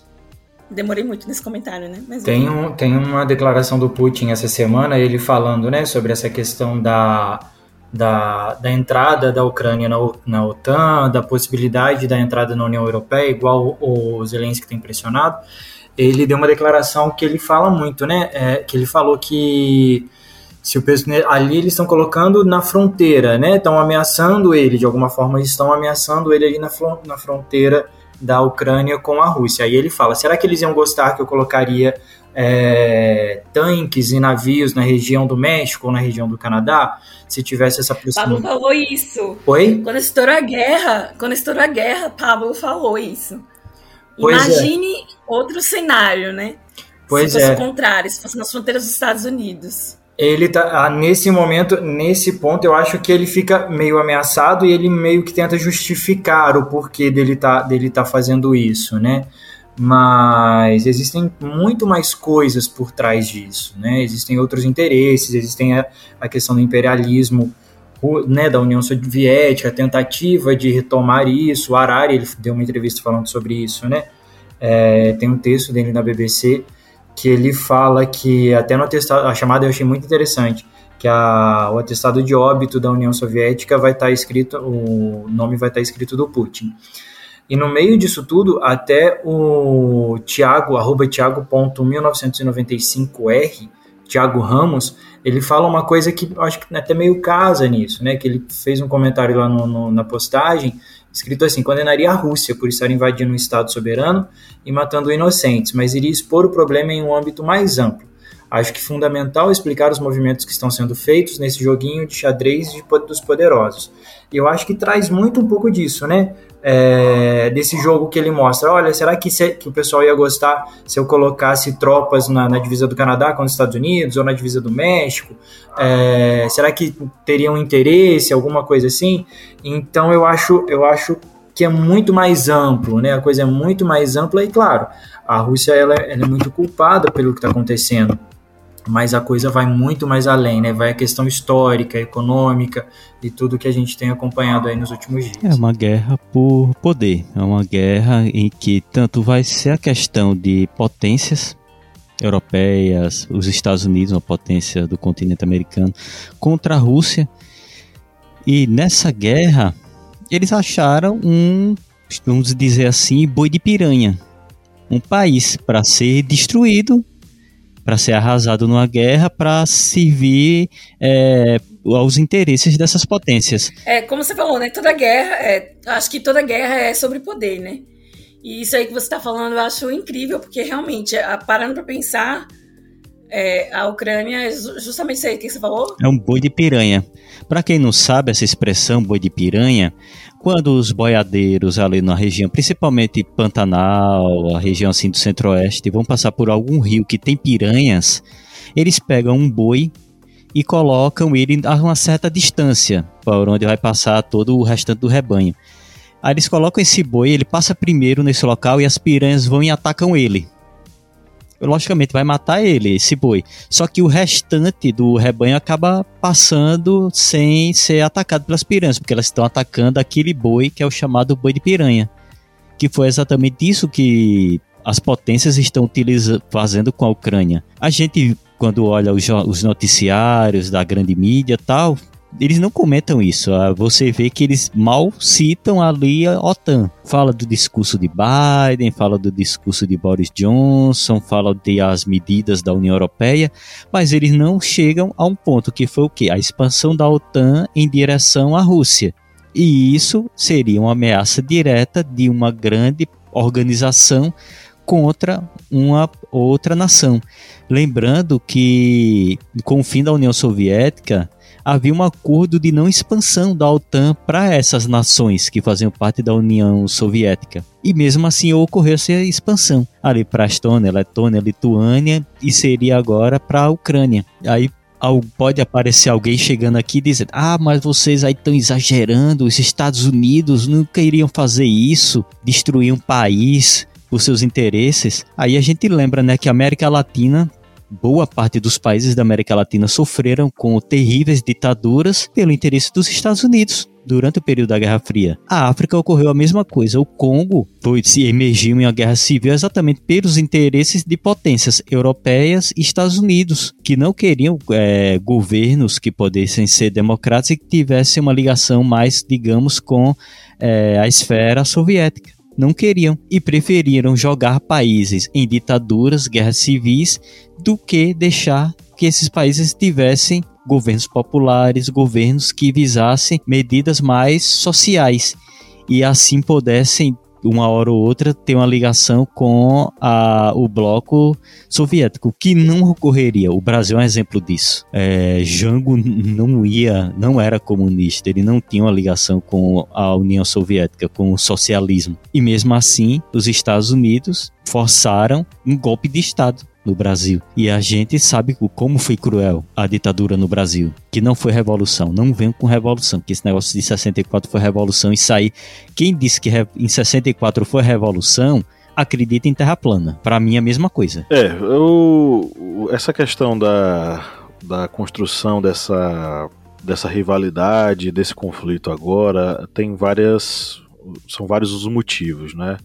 Demorei muito nesse comentário, né? Mas tem, um, tem uma declaração do Putin essa semana, ele falando né, sobre essa questão da, da, da entrada da Ucrânia na, na OTAN, da possibilidade da entrada na União Europeia, igual o Zelensky tem pressionado. Ele deu uma declaração que ele fala muito, né? É, que ele falou que se o ali eles estão colocando na fronteira, né? Estão ameaçando ele de alguma forma, estão ameaçando ele ali na, na fronteira da Ucrânia com a Rússia. Aí ele fala: será que eles iam gostar que eu colocaria é, tanques e navios na região do México ou na região do Canadá? Se tivesse essa proximidade. Pablo falou isso. Oi? Quando estourou a guerra, quando estourou a guerra, Pablo falou isso. Pois é. Imagine é. outro cenário, né? Pois se fosse é. o contrário, se fosse nas fronteiras dos Estados Unidos ele tá ah, nesse momento, nesse ponto, eu acho que ele fica meio ameaçado e ele meio que tenta justificar o porquê dele tá, dele tá fazendo isso, né? Mas existem muito mais coisas por trás disso, né? Existem outros interesses, existem a, a questão do imperialismo né, da União Soviética, a tentativa de retomar isso. O Harari ele deu uma entrevista falando sobre isso, né? É, tem um texto dele na BBC que ele fala que até no atestado, a chamada eu achei muito interessante, que a, o atestado de óbito da União Soviética vai estar tá escrito, o nome vai estar tá escrito do Putin. E no meio disso tudo, até o Tiago, arroba Tiago.1995R, Tiago Ramos, ele fala uma coisa que acho que até meio casa nisso, né? Que ele fez um comentário lá no, no, na postagem, escrito assim: condenaria a Rússia por estar invadindo um Estado soberano e matando inocentes, mas iria expor o problema em um âmbito mais amplo. Acho que fundamental explicar os movimentos que estão sendo feitos nesse joguinho de xadrez de, dos poderosos. E eu acho que traz muito um pouco disso, né? É, desse jogo que ele mostra. Olha, será que, se, que o pessoal ia gostar se eu colocasse tropas na, na, divisa do Canadá com os Estados Unidos ou na divisa do México? É, será que teriam interesse, alguma coisa assim? Então eu acho, eu acho que é muito mais amplo, né? A coisa é muito mais ampla e claro, a Rússia ela, ela é muito culpada pelo que está acontecendo mas a coisa vai muito mais além, né? Vai a questão histórica, econômica e tudo que a gente tem acompanhado aí nos últimos dias. É uma guerra por poder, é uma guerra em que tanto vai ser a questão de potências europeias, os Estados Unidos, uma potência do continente americano, contra a Rússia, E nessa guerra, eles acharam um, vamos dizer assim, boi de piranha. Um país para ser destruído, para ser arrasado numa guerra, para servir é, aos interesses dessas potências. É, como você falou, né? Toda guerra, é, acho que toda guerra é sobre poder, né? E isso aí que você está falando eu acho incrível, porque realmente, parando para pensar, é, a Ucrânia é justamente isso aí que você falou? É um boi de piranha. Para quem não sabe essa expressão boi de piranha, quando os boiadeiros ali na região, principalmente Pantanal, a região assim do centro-oeste, vão passar por algum rio que tem piranhas, eles pegam um boi e colocam ele a uma certa distância, por onde vai passar todo o restante do rebanho. Aí eles colocam esse boi, ele passa primeiro nesse local e as piranhas vão e atacam ele logicamente vai matar ele, esse boi. Só que o restante do rebanho acaba passando sem ser atacado pelas piranhas, porque elas estão atacando aquele boi que é o chamado boi de piranha. Que foi exatamente isso que as potências estão fazendo com a Ucrânia. A gente, quando olha os, os noticiários da grande mídia tal, eles não comentam isso. Ah, você vê que eles mal citam ali a OTAN. Fala do discurso de Biden, fala do discurso de Boris Johnson, fala de as medidas da União Europeia, mas eles não chegam a um ponto que foi o que? A expansão da OTAN em direção à Rússia. E isso seria uma ameaça direta de uma grande organização contra uma outra nação. Lembrando que com o fim da União Soviética, havia um acordo de não expansão da OTAN para essas nações que faziam parte da União Soviética. E mesmo assim ocorreu essa expansão ali para a Estônia, Letônia, Lituânia e seria agora para a Ucrânia. Aí pode aparecer alguém chegando aqui dizendo: Ah, mas vocês aí estão exagerando, os Estados Unidos nunca iriam fazer isso, destruir um país por seus interesses. Aí a gente lembra, né, que a América Latina boa parte dos países da América Latina sofreram com terríveis ditaduras pelo interesse dos Estados Unidos durante o período da Guerra Fria. A África ocorreu a mesma coisa. O Congo foi, se emergiu em uma guerra civil exatamente pelos interesses de potências europeias e Estados Unidos, que não queriam é, governos que pudessem ser democráticos e que tivessem uma ligação mais, digamos, com é, a esfera soviética não queriam e preferiram jogar países em ditaduras, guerras civis, do que deixar que esses países tivessem governos populares, governos que visassem medidas mais sociais e assim pudessem uma hora ou outra ter uma ligação com a, o bloco soviético, que não ocorreria. O Brasil é um exemplo disso. É, Jango não ia, não era comunista, ele não tinha uma ligação com a União Soviética, com o socialismo. E mesmo assim, os Estados Unidos forçaram um golpe de Estado no Brasil. E a gente sabe como foi cruel a ditadura no Brasil. Que não foi revolução. Não vem com revolução. Que esse negócio de 64 foi revolução e sair. Quem disse que em 64 foi revolução acredita em terra plana. Para mim é a mesma coisa. É, eu, essa questão da, da construção dessa, dessa rivalidade, desse conflito agora, tem várias. São vários os motivos, né?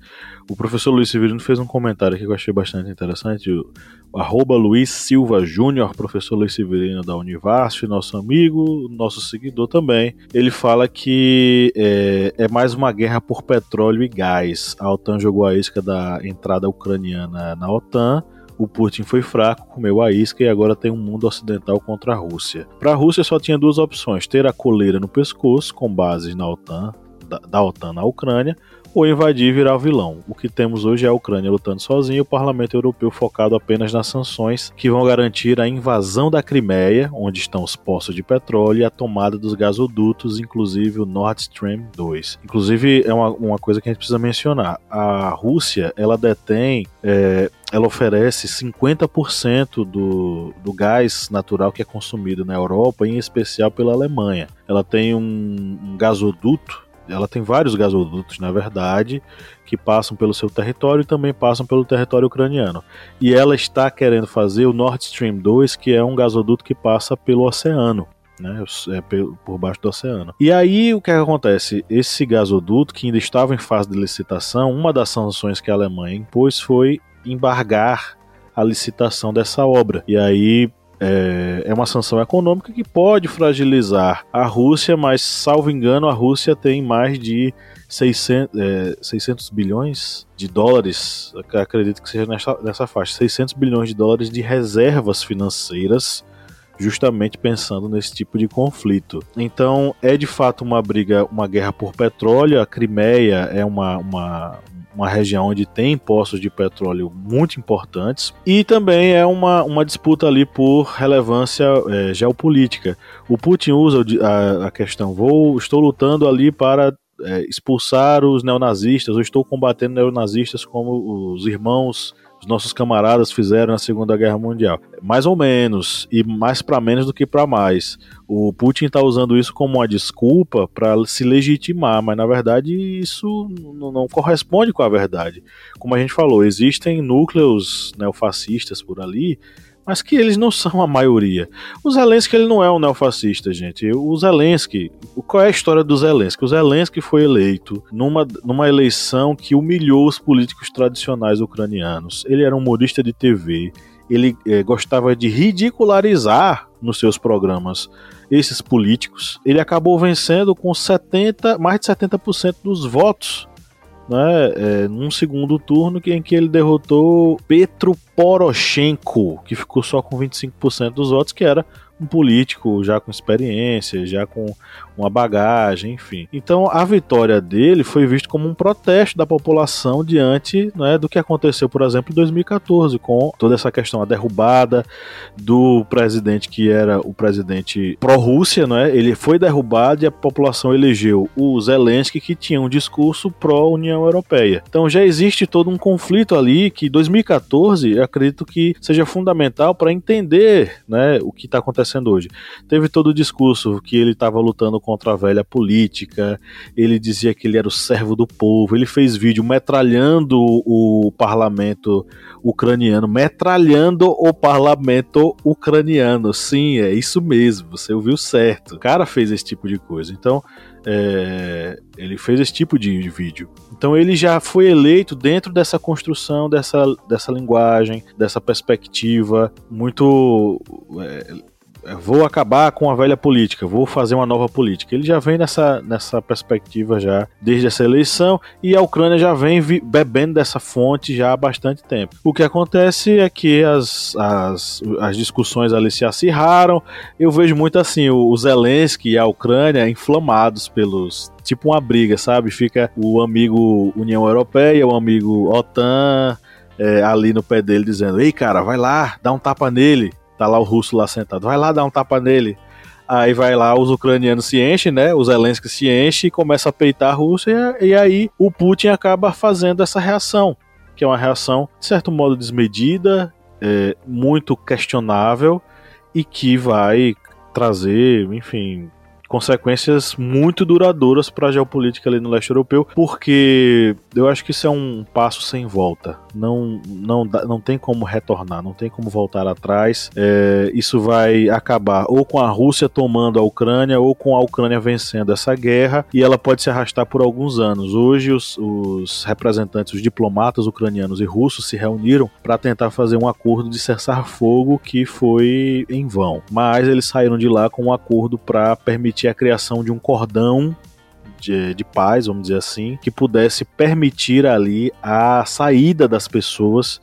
O professor Luiz Severino fez um comentário aqui que eu achei bastante interessante. O arroba Luiz Silva Júnior, professor Luiz Severino da Univasf, nosso amigo, nosso seguidor também. Ele fala que é, é, mais uma guerra por petróleo e gás. A OTAN jogou a isca da entrada ucraniana na OTAN. O Putin foi fraco, comeu a isca e agora tem um mundo ocidental contra a Rússia. Para a Rússia só tinha duas opções: ter a coleira no pescoço, com bases na OTAN, da, da OTAN na Ucrânia, ou invadir e virar vilão. O que temos hoje é a Ucrânia lutando sozinha e o parlamento europeu focado apenas nas sanções que vão garantir a invasão da Crimeia, onde estão os poços de petróleo, e a tomada dos gasodutos, inclusive o Nord Stream 2. Inclusive, é uma, uma coisa que a gente precisa mencionar. A Rússia, ela detém é, ela oferece 50% do, do gás natural que é consumido na Europa, em especial pela Alemanha. Ela tem um, um gasoduto ela tem vários gasodutos, na verdade, que passam pelo seu território e também passam pelo território ucraniano. E ela está querendo fazer o Nord Stream 2, que é um gasoduto que passa pelo oceano. Né, é por baixo do oceano. E aí o que, é que acontece? Esse gasoduto, que ainda estava em fase de licitação, uma das sanções que a Alemanha impôs foi embargar a licitação dessa obra. E aí é, é uma sanção econômica que pode fragilizar a Rússia, mas, salvo engano, a Rússia tem mais de 600, é, 600 bilhões de dólares, acredito que seja nessa, nessa faixa, 600 bilhões de dólares de reservas financeiras justamente pensando nesse tipo de conflito. Então, é de fato uma briga, uma guerra por petróleo. A Crimeia é uma, uma, uma região onde tem poços de petróleo muito importantes e também é uma, uma disputa ali por relevância é, geopolítica. O Putin usa a, a questão, vou, estou lutando ali para é, expulsar os neonazistas, eu estou combatendo neonazistas como os irmãos os nossos camaradas fizeram na Segunda Guerra Mundial. Mais ou menos, e mais para menos do que para mais. O Putin está usando isso como uma desculpa para se legitimar, mas na verdade isso não corresponde com a verdade. Como a gente falou, existem núcleos neofascistas por ali mas que eles não são a maioria. O Zelensky ele não é um neofascista, gente. O Zelensky, qual é a história do Zelensky? O Zelensky foi eleito numa, numa eleição que humilhou os políticos tradicionais ucranianos. Ele era um humorista de TV, ele é, gostava de ridicularizar nos seus programas esses políticos. Ele acabou vencendo com 70, mais de 70% dos votos né, é, num segundo turno em que ele derrotou Petro Poroshenko, que ficou só com 25% dos votos, que era um político já com experiência, já com uma bagagem, enfim. Então a vitória dele foi vista como um protesto da população diante né, do que aconteceu, por exemplo, em 2014, com toda essa questão, a derrubada do presidente que era o presidente pró-Rússia, né? Ele foi derrubado e a população elegeu o Zelensky, que tinha um discurso pró-União Europeia. Então já existe todo um conflito ali que 2014 eu acredito que seja fundamental para entender né, o que está acontecendo acontecendo hoje. Teve todo o discurso que ele estava lutando contra a velha política, ele dizia que ele era o servo do povo, ele fez vídeo metralhando o parlamento ucraniano, metralhando o parlamento ucraniano. Sim, é isso mesmo, você ouviu certo. O cara fez esse tipo de coisa. Então, é, ele fez esse tipo de vídeo. Então ele já foi eleito dentro dessa construção, dessa, dessa linguagem, dessa perspectiva muito é, vou acabar com a velha política, vou fazer uma nova política. Ele já vem nessa, nessa perspectiva já desde essa eleição e a Ucrânia já vem bebendo dessa fonte já há bastante tempo. O que acontece é que as, as, as discussões ali se acirraram. Eu vejo muito assim o, Zelensky e a Ucrânia inflamados pelos tipo uma briga, sabe? Fica o amigo União Europeia, o amigo OTAN é, ali no pé dele dizendo: Ei, cara, vai lá, dá um tapa nele. Tá lá o russo lá sentado. Vai lá dar um tapa nele. Aí vai lá, os ucranianos se enchem, né? Os Zelensky se enchem e começa a peitar a Rússia. E aí o Putin acaba fazendo essa reação, que é uma reação, de certo modo, desmedida, é, muito questionável e que vai trazer, enfim, consequências muito duradouras para a geopolítica ali no leste europeu, porque eu acho que isso é um passo sem volta. Não, não, não tem como retornar, não tem como voltar atrás. É, isso vai acabar ou com a Rússia tomando a Ucrânia ou com a Ucrânia vencendo essa guerra e ela pode se arrastar por alguns anos. Hoje, os, os representantes, os diplomatas ucranianos e russos se reuniram para tentar fazer um acordo de cessar fogo que foi em vão, mas eles saíram de lá com um acordo para permitir permitir a criação de um cordão de, de, paz, vamos dizer assim, que pudesse permitir ali a saída das pessoas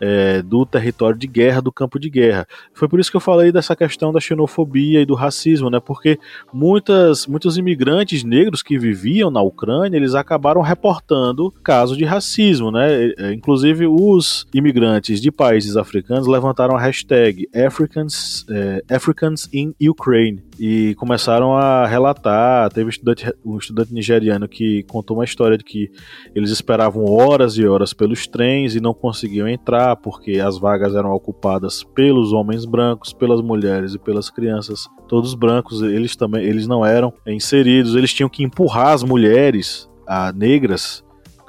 é, do território de guerra, do campo de guerra. Foi por isso que eu falei dessa questão da xenofobia e do racismo, né? Porque muitas, muitos imigrantes negros que viviam na Ucrânia, eles acabaram reportando casos de racismo, né? É, inclusive os imigrantes de países africanos levantaram a hashtag Africans, é, Africans in Ukraine e começaram a relatar. Teve um estudante, um estudante nigeriano que contou uma história de que eles esperavam horas e horas pelos trens e não conseguiam entrar porque as vagas eram ocupadas pelos homens brancos, pelas mulheres e pelas crianças. Todos brancos, eles também, eles não eram inseridos. Eles tinham que empurrar as mulheres, a negras,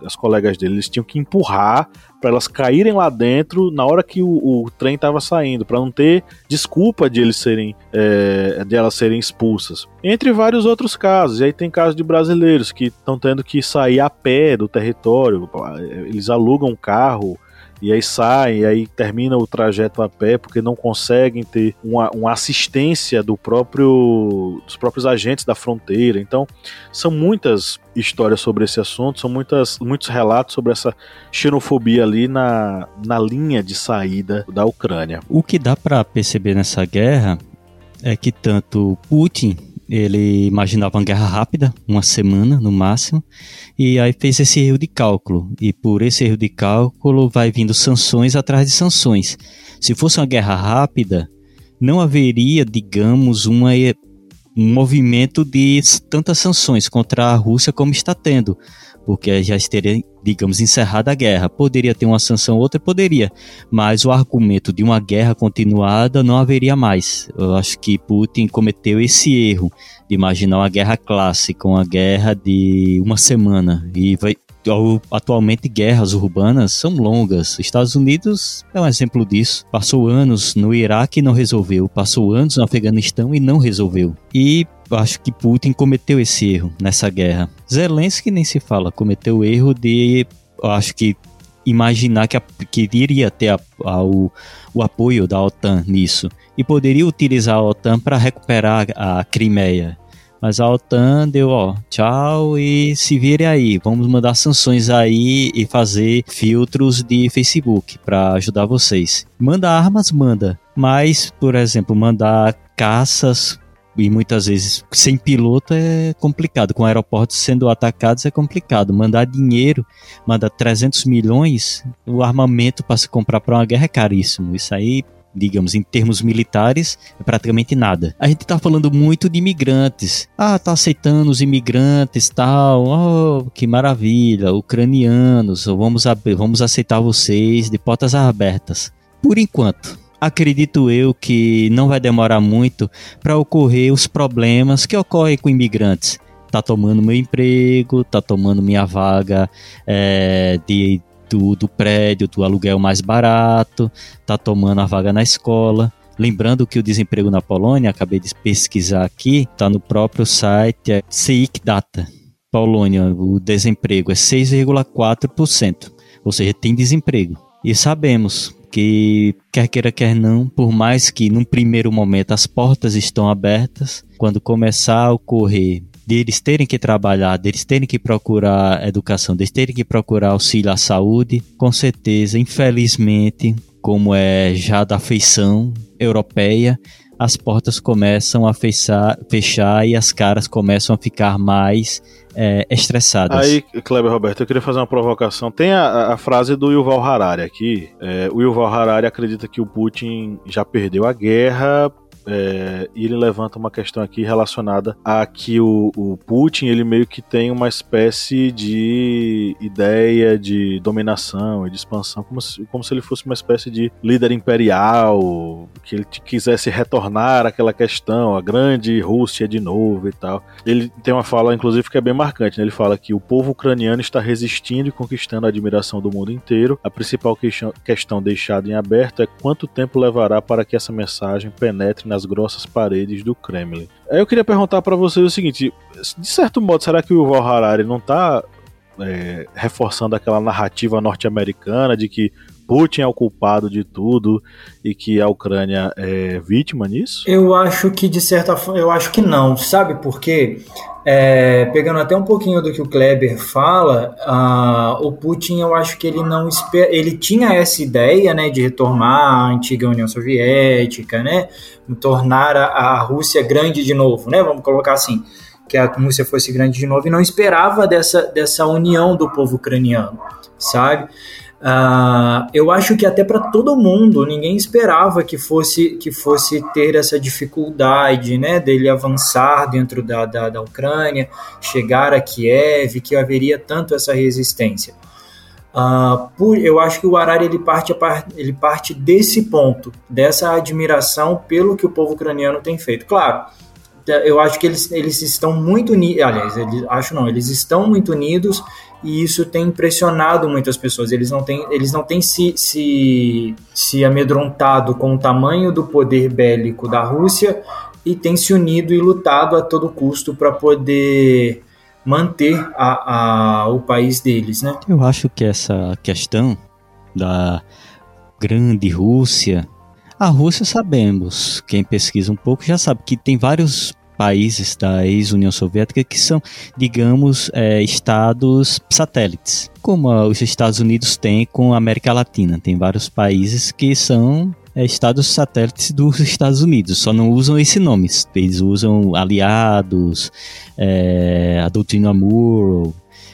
as colegas deles, eles tinham que empurrar para elas caírem lá dentro na hora que o, o trem estava saindo, para não ter desculpa de eles serem é, de elas serem expulsas. Entre vários outros casos. E aí tem casos de brasileiros que estão tendo que sair a pé do território, eles alugam um carro e aí saem, e aí termina o trajeto a pé porque não conseguem ter uma, uma assistência do próprio dos próprios agentes da fronteira. Então, são muitas histórias sobre esse assunto, são muitas, muitos relatos sobre essa xenofobia ali na, na linha de saída da Ucrânia. O que dá para perceber nessa guerra é que tanto Putin ele imaginava uma guerra rápida, uma semana no máximo, e aí fez esse erro de cálculo. E por esse erro de cálculo vai vindo sanções atrás de sanções. Se fosse uma guerra rápida, não haveria, digamos, uma, um movimento de tantas sanções contra a Rússia como está tendo porque já estaria, digamos, encerrada a guerra. Poderia ter uma sanção outra? Poderia, mas o argumento de uma guerra continuada não haveria mais. Eu acho que Putin cometeu esse erro de imaginar uma guerra clássica, uma guerra de uma semana, e vai, atualmente guerras urbanas são longas. Estados Unidos é um exemplo disso. Passou anos no Iraque e não resolveu. Passou anos no Afeganistão e não resolveu. E acho que Putin cometeu esse erro nessa guerra. Zelensky nem se fala, cometeu o erro de, acho que imaginar que, a, que iria ter a, a, o, o apoio da OTAN nisso e poderia utilizar a OTAN para recuperar a Crimeia. Mas a OTAN deu, ó, tchau e se vire aí. Vamos mandar sanções aí e fazer filtros de Facebook para ajudar vocês. Manda armas, manda. Mas, por exemplo, mandar caças e muitas vezes sem piloto é complicado. Com aeroportos sendo atacados é complicado. Mandar dinheiro, mandar 300 milhões, o armamento para se comprar para uma guerra é caríssimo. Isso aí digamos, em termos militares, é praticamente nada. A gente tá falando muito de imigrantes. Ah, tá aceitando os imigrantes, tal. Oh, que maravilha, ucranianos, vamos, vamos aceitar vocês de portas abertas. Por enquanto, acredito eu que não vai demorar muito para ocorrer os problemas que ocorrem com imigrantes. Tá tomando meu emprego, tá tomando minha vaga é, de, do, do prédio, do aluguel mais barato, tá tomando a vaga na escola. Lembrando que o desemprego na Polônia, acabei de pesquisar aqui, está no próprio site é CIC Data. Polônia, o desemprego é 6,4%, ou seja, tem desemprego. E sabemos que quer queira quer não, por mais que num primeiro momento as portas estão abertas, quando começar a ocorrer deles terem que trabalhar, deles terem que procurar educação, deles terem que procurar auxílio à saúde, com certeza, infelizmente, como é já da feição europeia, as portas começam a fechar, fechar e as caras começam a ficar mais é, estressadas. Aí, Kleber Roberto, eu queria fazer uma provocação. Tem a, a frase do Yuval Harari aqui. É, o Yuval Harari acredita que o Putin já perdeu a guerra é, e ele levanta uma questão aqui relacionada a que o, o, Putin ele meio que tem uma espécie de ideia de dominação e de expansão, como se, como se ele fosse uma espécie de líder imperial, que ele quisesse retornar àquela questão, a grande Rússia de novo e tal. Ele tem uma fala, inclusive, que é bem marcante. Né? Ele fala que o povo ucraniano está resistindo e conquistando a admiração do mundo inteiro. A principal questão deixada em aberto é quanto tempo levará para que essa mensagem penetre nas grossas paredes do Kremlin. Eu queria perguntar para vocês o seguinte: de certo modo, será que o Yuval Harari não está é, reforçando aquela narrativa norte-americana de que Putin é o culpado de tudo e que a Ucrânia é vítima nisso? Eu acho que de certa forma, eu acho que não, sabe por quê? É, pegando até um pouquinho do que o Kleber fala, o Putin, eu acho que ele não ele tinha essa ideia, né, de retomar a antiga União Soviética, né, tornar a, a Rússia grande de novo, né, vamos colocar assim, que a Rússia fosse grande de novo e não esperava dessa, dessa união do povo ucraniano, sabe? Uh, eu acho que até para todo mundo ninguém esperava que fosse que fosse ter essa dificuldade, né, dele avançar dentro da, da, da Ucrânia, chegar a Kiev, que haveria tanto essa resistência. Uh, por, eu acho que o Arari ele parte, ele parte desse ponto, dessa admiração pelo que o povo ucraniano tem feito. Claro, eu acho que eles, eles estão muito unidos, aliás, eles, acho não, eles estão muito unidos e isso tem impressionado muitas pessoas. Eles não têm, eles não têm se, se, se amedrontado com o tamanho do poder bélico da Rússia e têm se unido e lutado a todo custo para poder manter a, a, o país deles, né? Eu acho que essa questão da grande Rússia. A Rússia sabemos, quem pesquisa um pouco já sabe que tem vários países da ex-União Soviética que são, digamos, é, estados satélites, como os Estados Unidos têm com a América Latina. Tem vários países que são é, estados satélites dos Estados Unidos, só não usam esse nome. Eles usam aliados, é, a doutrina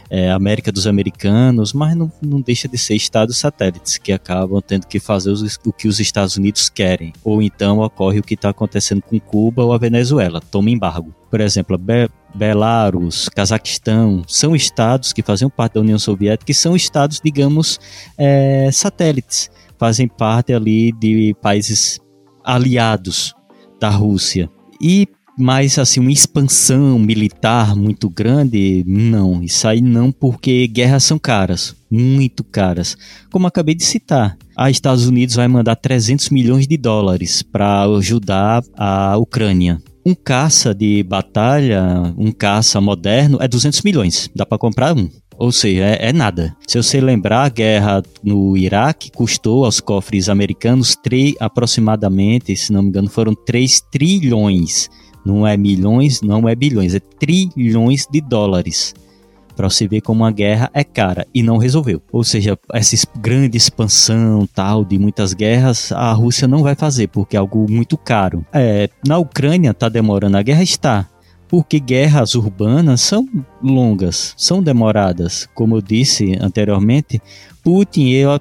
é, América dos Americanos, mas não, não deixa de ser estados satélites que acabam tendo que fazer os, o que os Estados Unidos querem. Ou então ocorre o que está acontecendo com Cuba ou a Venezuela, toma embargo. Por exemplo, Be Belarus, Cazaquistão, são estados que faziam parte da União Soviética e são estados, digamos, é, satélites, fazem parte ali de países aliados da Rússia. E mas, assim, uma expansão militar muito grande, não. Isso aí não, porque guerras são caras, muito caras. Como acabei de citar, a Estados Unidos vai mandar 300 milhões de dólares para ajudar a Ucrânia. Um caça de batalha, um caça moderno, é 200 milhões. Dá para comprar um. Ou seja, é, é, nada. Se você lembrar, a guerra no Iraque custou aos cofres americanos aproximadamente, se não me engano, foram 3 trilhões não é milhões, não é bilhões, é trilhões de dólares. Para você ver como a guerra é cara e não resolveu. Ou seja, essa grande expansão tal de muitas guerras, a Rússia não vai fazer porque é algo muito caro. É, na Ucrânia está demorando, a guerra está porque guerras urbanas são longas, são demoradas. Como eu disse anteriormente, Putin, eu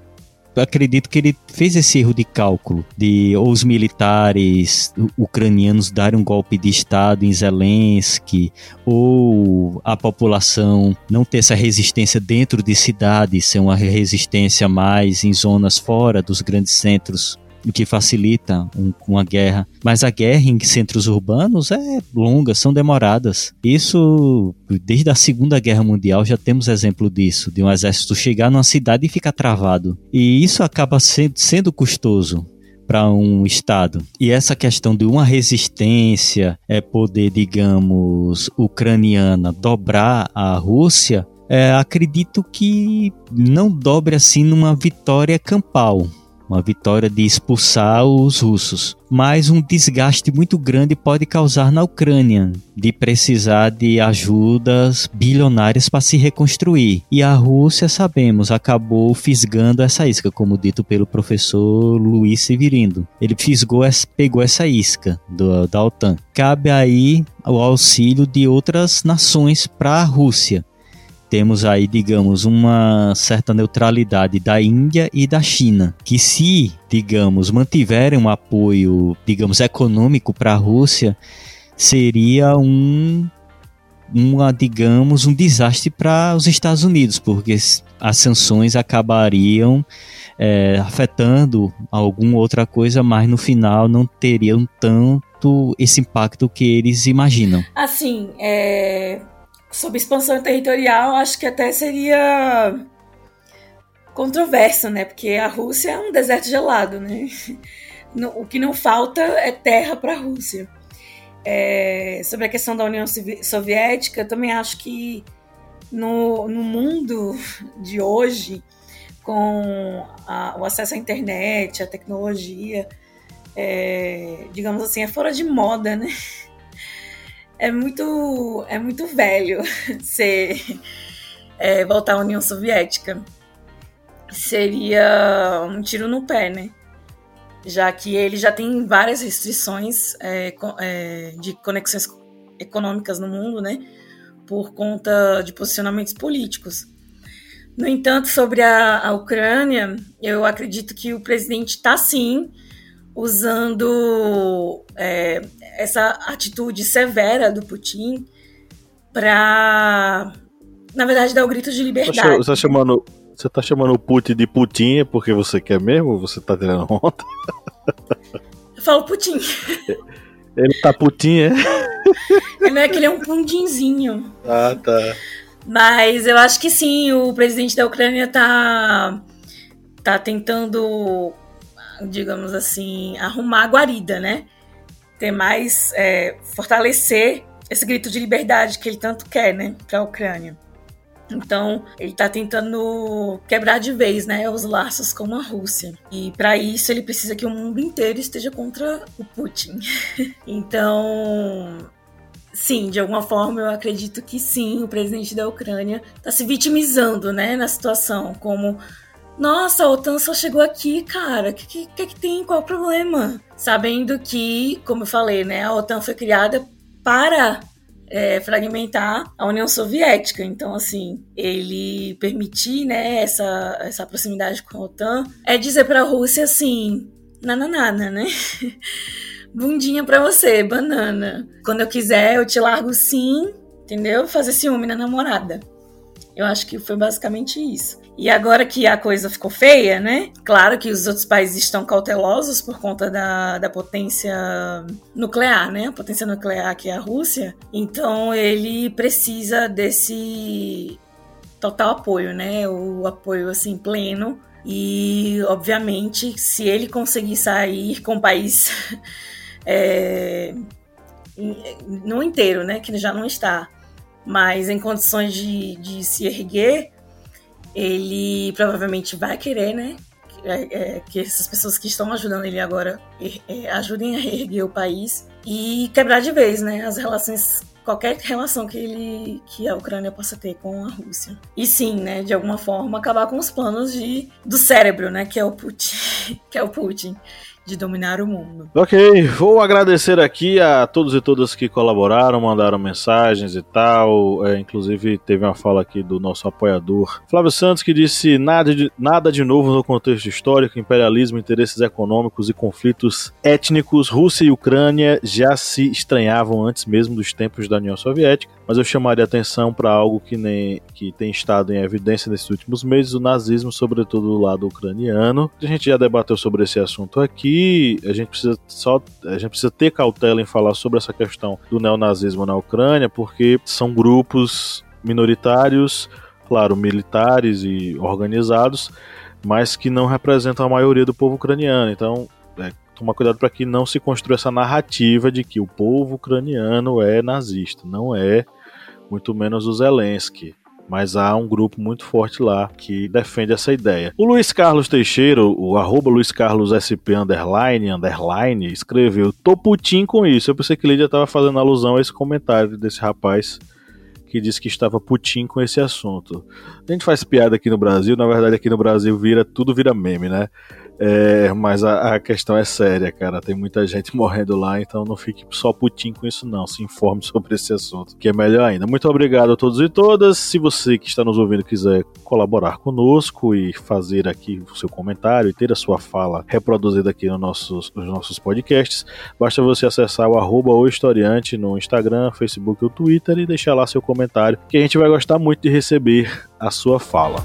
acredito que ele fez esse erro de cálculo de ou os militares ucranianos darem um golpe de estado em Zelensky ou a população não ter essa resistência dentro de cidades, ser uma resistência mais em zonas fora dos grandes centros que facilita um, uma guerra. Mas a guerra em centros urbanos é longa, são demoradas. Isso, desde a Segunda Guerra Mundial, já temos exemplo disso, de um exército chegar numa cidade e ficar travado. E isso acaba sendo, custoso para um Estado. E essa questão de uma resistência é poder, digamos, ucraniana dobrar a Rússia, é, acredito que não dobre assim numa vitória campal uma vitória de expulsar os russos. Mas um desgaste muito grande pode causar na Ucrânia, de precisar de ajudas bilionárias para se reconstruir. E a Rússia, sabemos, acabou fisgando essa isca, como dito pelo professor Luiz Severino. Ele fisgou, pegou essa isca do, da OTAN. Cabe aí o auxílio de outras nações para a Rússia temos aí, digamos, uma certa neutralidade da Índia e da China, que se, digamos, mantiverem um apoio, digamos, econômico para a Rússia, seria um uma, digamos, um desastre para os Estados Unidos, porque as sanções acabariam é, afetando alguma outra coisa, mas no final não teriam tanto esse impacto que eles imaginam. Assim, é, sobre expansão territorial, acho que até seria controverso, né? Porque a Rússia é um deserto gelado, né? [LAUGHS] O que não falta é terra para a Rússia. É, sobre a questão da União Soviética, também acho que no, no mundo [LAUGHS] de hoje, com a, o acesso à internet, à tecnologia, é, digamos assim, é fora de moda, né? [LAUGHS] é muito, é muito velho [LAUGHS] ser é, voltar à União Soviética. Seria um tiro no pé, né? Já que ele já tem várias restrições é, é, de conexões econômicas no mundo, né? Por conta de posicionamentos políticos. No entanto, sobre a, a Ucrânia, eu acredito que o presidente está sim usando é, essa atitude severa do Putin para, na verdade, dar o grito de liberdade. Você está chamando, você tá chamando o Putin de Putin porque você quer mesmo você tá tirando onda? Eu falo Putin. [LAUGHS] Ele tá Putin, é? Não é que ele é um pundinzinho. Ah, tá. Mas eu acho que sim, o presidente da Ucrânia tá, tá tentando, digamos assim, arrumar a guarida, né? ter mais, é, fortalecer esse grito de liberdade que ele tanto quer, né, para a Ucrânia. Então, ele está tentando quebrar de vez, né, os laços com a Rússia. E para isso ele precisa que o mundo inteiro esteja contra o Putin. [LAUGHS] então, sim, de alguma forma eu acredito que sim, o presidente da Ucrânia está se vitimizando, né, na situação, como nossa, a OTAN só chegou aqui, cara. O que, que, que, que tem? Qual o problema? Sabendo que, como eu falei, né, a OTAN foi criada para é, fragmentar a União Soviética. Então, assim, ele permitir né, essa, essa proximidade com a OTAN é dizer para a Rússia assim: nananana, né? [LAUGHS] Bundinha para você, banana. Quando eu quiser, eu te largo sim, entendeu? Fazer ciúme na namorada. Eu acho que foi basicamente isso. E agora que a coisa ficou feia, né? Claro que os outros países estão cautelosos por conta da, da potência nuclear, né? A potência nuclear que é a Rússia. Então ele precisa desse total apoio, né? O apoio assim pleno. E obviamente, se ele conseguir sair com o país [LAUGHS] é, no inteiro, né? Que já não está, mas em condições de, de se erguer ele provavelmente vai querer, né? É, é, que essas pessoas que estão ajudando ele agora é, ajudem a reerguer o país e quebrar de vez, né? As relações qualquer relação que ele que a Ucrânia possa ter com a Rússia. E sim, né, de alguma forma acabar com os planos de do cérebro, né, que é o Putin, [LAUGHS] que é o Putin de dominar o mundo. Ok, vou agradecer aqui a todos e todas que colaboraram, mandaram mensagens e tal. É, inclusive, teve uma fala aqui do nosso apoiador Flávio Santos que disse: nada de, nada de novo no contexto histórico, imperialismo, interesses econômicos e conflitos étnicos. Rússia e Ucrânia já se estranhavam antes mesmo dos tempos da União Soviética, mas eu chamaria atenção para algo que, nem, que tem estado em evidência nesses últimos meses: o nazismo, sobretudo do lado ucraniano. A gente já debateu sobre esse assunto aqui a gente precisa só a gente precisa ter cautela em falar sobre essa questão do neonazismo na Ucrânia, porque são grupos minoritários, claro, militares e organizados, mas que não representam a maioria do povo ucraniano. Então, é, tomar cuidado para que não se construa essa narrativa de que o povo ucraniano é nazista. Não é, muito menos o Zelensky mas há um grupo muito forte lá que defende essa ideia. O Luiz Carlos Teixeira, o arroba Luiz Carlos SP underline, underline, escreveu, tô putinho com isso. Eu pensei que Lídia estava fazendo alusão a esse comentário desse rapaz que disse que estava putinho com esse assunto. A gente faz piada aqui no Brasil, na verdade aqui no Brasil vira tudo vira meme, né? É, mas a, a, questão é séria, cara. Tem muita gente [LAUGHS] morrendo lá, então não fique só putinho com isso, não. Se informe [LAUGHS] sobre esse assunto, que é melhor ainda. Muito obrigado a todos e todas. Se você que está nos ouvindo quiser colaborar conosco e fazer aqui o seu comentário e ter a sua fala reproduzida aqui nos nossos, nos nossos podcasts, basta você acessar o arroba o historiante no Instagram, Facebook ou Twitter e deixar lá seu comentário, que a gente vai gostar muito de receber a sua fala.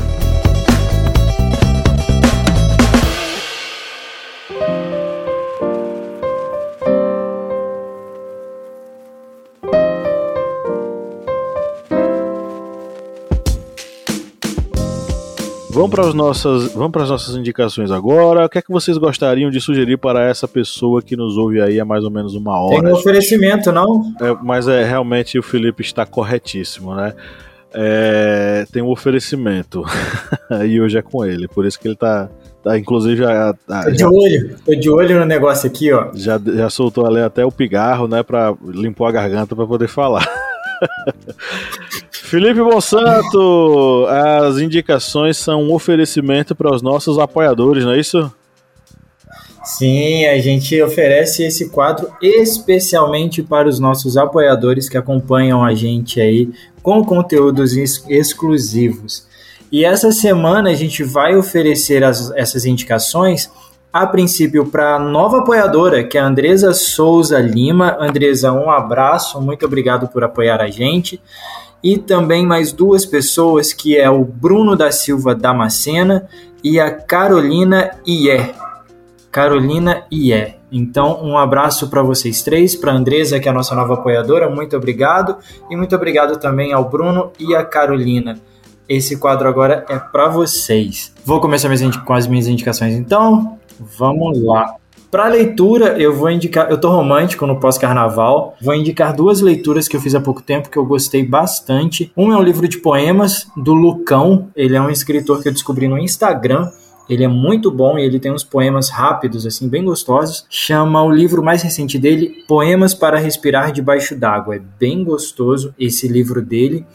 Para as nossas, vamos para as nossas indicações agora. O que é que vocês gostariam de sugerir para essa pessoa que nos ouve aí há mais ou menos uma hora? Tem um oferecimento, não? É, mas é realmente o Felipe está corretíssimo, né? É, tem um oferecimento [LAUGHS] e hoje é com ele, por isso que ele está Tá, inclusive já, tá, tô de olho, tô de olho no negócio aqui, ó. Já, já soltou ali até o pigarro, né, para limpar a garganta para poder falar. [LAUGHS] Felipe Monsanto, as indicações são um oferecimento para os nossos apoiadores, não é isso? Sim, a gente oferece esse quadro especialmente para os nossos apoiadores que acompanham a gente aí com conteúdos ex exclusivos. E essa semana a gente vai oferecer as, essas indicações a princípio para a nova apoiadora, que é a Andresa Souza Lima. Andresa, um abraço, muito obrigado por apoiar a gente. E também mais duas pessoas, que é o Bruno da Silva Damascena e a Carolina Ié. Carolina Ié. Então, um abraço para vocês três, para Andresa, que é a nossa nova apoiadora, muito obrigado. E muito obrigado também ao Bruno e à Carolina. Esse quadro agora é para vocês. Vou começar com as minhas indicações então. Vamos lá. Para leitura, eu vou indicar. Eu tô romântico no pós-carnaval. Vou indicar duas leituras que eu fiz há pouco tempo que eu gostei bastante. Um é um livro de poemas do Lucão. Ele é um escritor que eu descobri no Instagram. Ele é muito bom e ele tem uns poemas rápidos, assim, bem gostosos. Chama o livro mais recente dele, Poemas para Respirar Debaixo d'Água. É bem gostoso esse livro dele.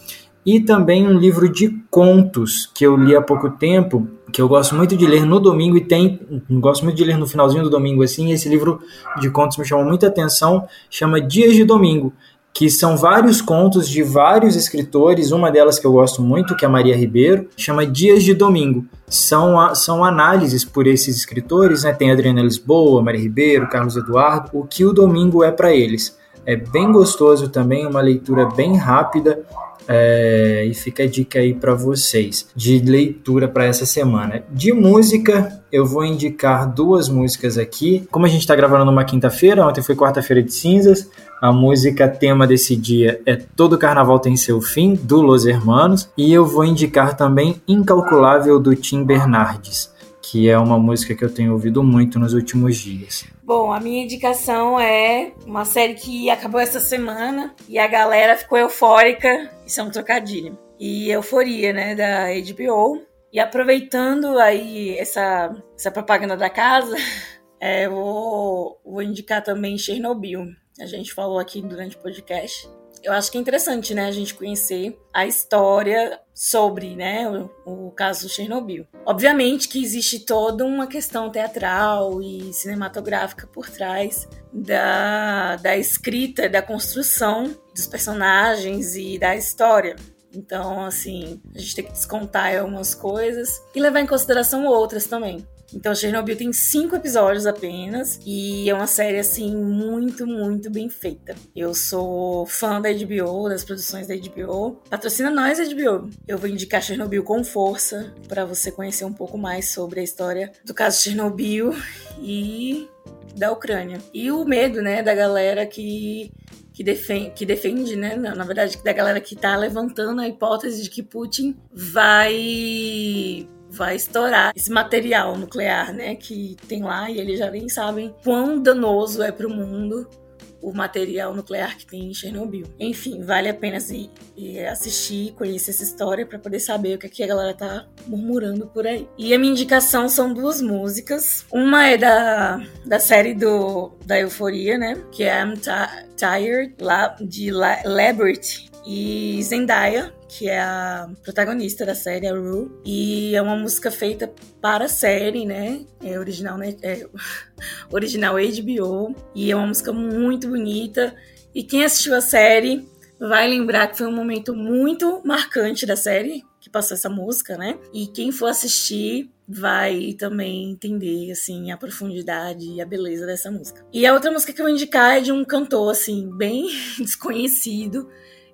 E também um livro de contos que eu li há pouco tempo, que eu gosto muito de ler no domingo e tem, gosto muito de ler no finalzinho do domingo assim. Esse livro de contos me chamou muita atenção, chama Dias de Domingo que são vários contos de vários escritores, uma delas que eu gosto muito, que é a Maria Ribeiro, chama Dias de Domingo. São, são análises por esses escritores, né? tem Adriana Lisboa, Maria Ribeiro, Carlos Eduardo, o que o domingo é para eles. É bem gostoso também, uma leitura bem rápida, é, e fica a dica aí para vocês de leitura para essa semana. De música, eu vou indicar duas músicas aqui. Como a gente está gravando numa quinta-feira, ontem foi quarta-feira de cinzas, a música tema desse dia é Todo Carnaval Tem Seu Fim, do Los Hermanos. E eu vou indicar também Incalculável, do Tim Bernardes, que é uma música que eu tenho ouvido muito nos últimos dias. Bom, a minha indicação é uma série que acabou essa semana e a galera ficou eufórica. Isso é um trocadilho. E euforia, né, da HBO. E aproveitando aí essa, essa propaganda da casa, [LAUGHS] é, vou, vou indicar também Chernobyl. A gente falou aqui durante o podcast eu acho que é interessante, né, a gente conhecer a história sobre, né, o, o caso Chernobyl. Obviamente que existe toda uma questão teatral e cinematográfica por trás da, da escrita, da construção dos personagens e da história. Então, assim, a gente tem que descontar algumas coisas e levar em consideração outras também. Então, Chernobyl tem cinco episódios apenas e é uma série assim muito, muito bem feita. Eu sou fã da HBO, das produções da HBO. Patrocina nós, HBO. Eu vou indicar Chernobyl com força para você conhecer um pouco mais sobre a história do caso Chernobyl e da Ucrânia. E o medo, né, da galera que que defende, que defende, né, na verdade, da galera que está levantando a hipótese de que Putin vai vai estourar esse material nuclear, né, que tem lá e eles já nem sabem quão danoso é para o mundo o material nuclear que tem em Chernobyl. Enfim, vale a pena assim, assistir, conhecer essa história para poder saber o que, é que a galera tá murmurando por aí. E a minha indicação são duas músicas. Uma é da, da série do, da Euforia, né? Que é I'm Tired, lá, de Liberty e Zendaya, que é a protagonista da série, a Rue. E é uma música feita para a série, né? É original, né? É [LAUGHS] original HBO. E é uma música muito bonita. E quem assistiu a série vai lembrar que foi um momento muito marcante da série que passou essa música, né? E quem for assistir vai também entender assim a profundidade e a beleza dessa música. E a outra música que eu vou indicar é de um cantor assim bem [LAUGHS] desconhecido,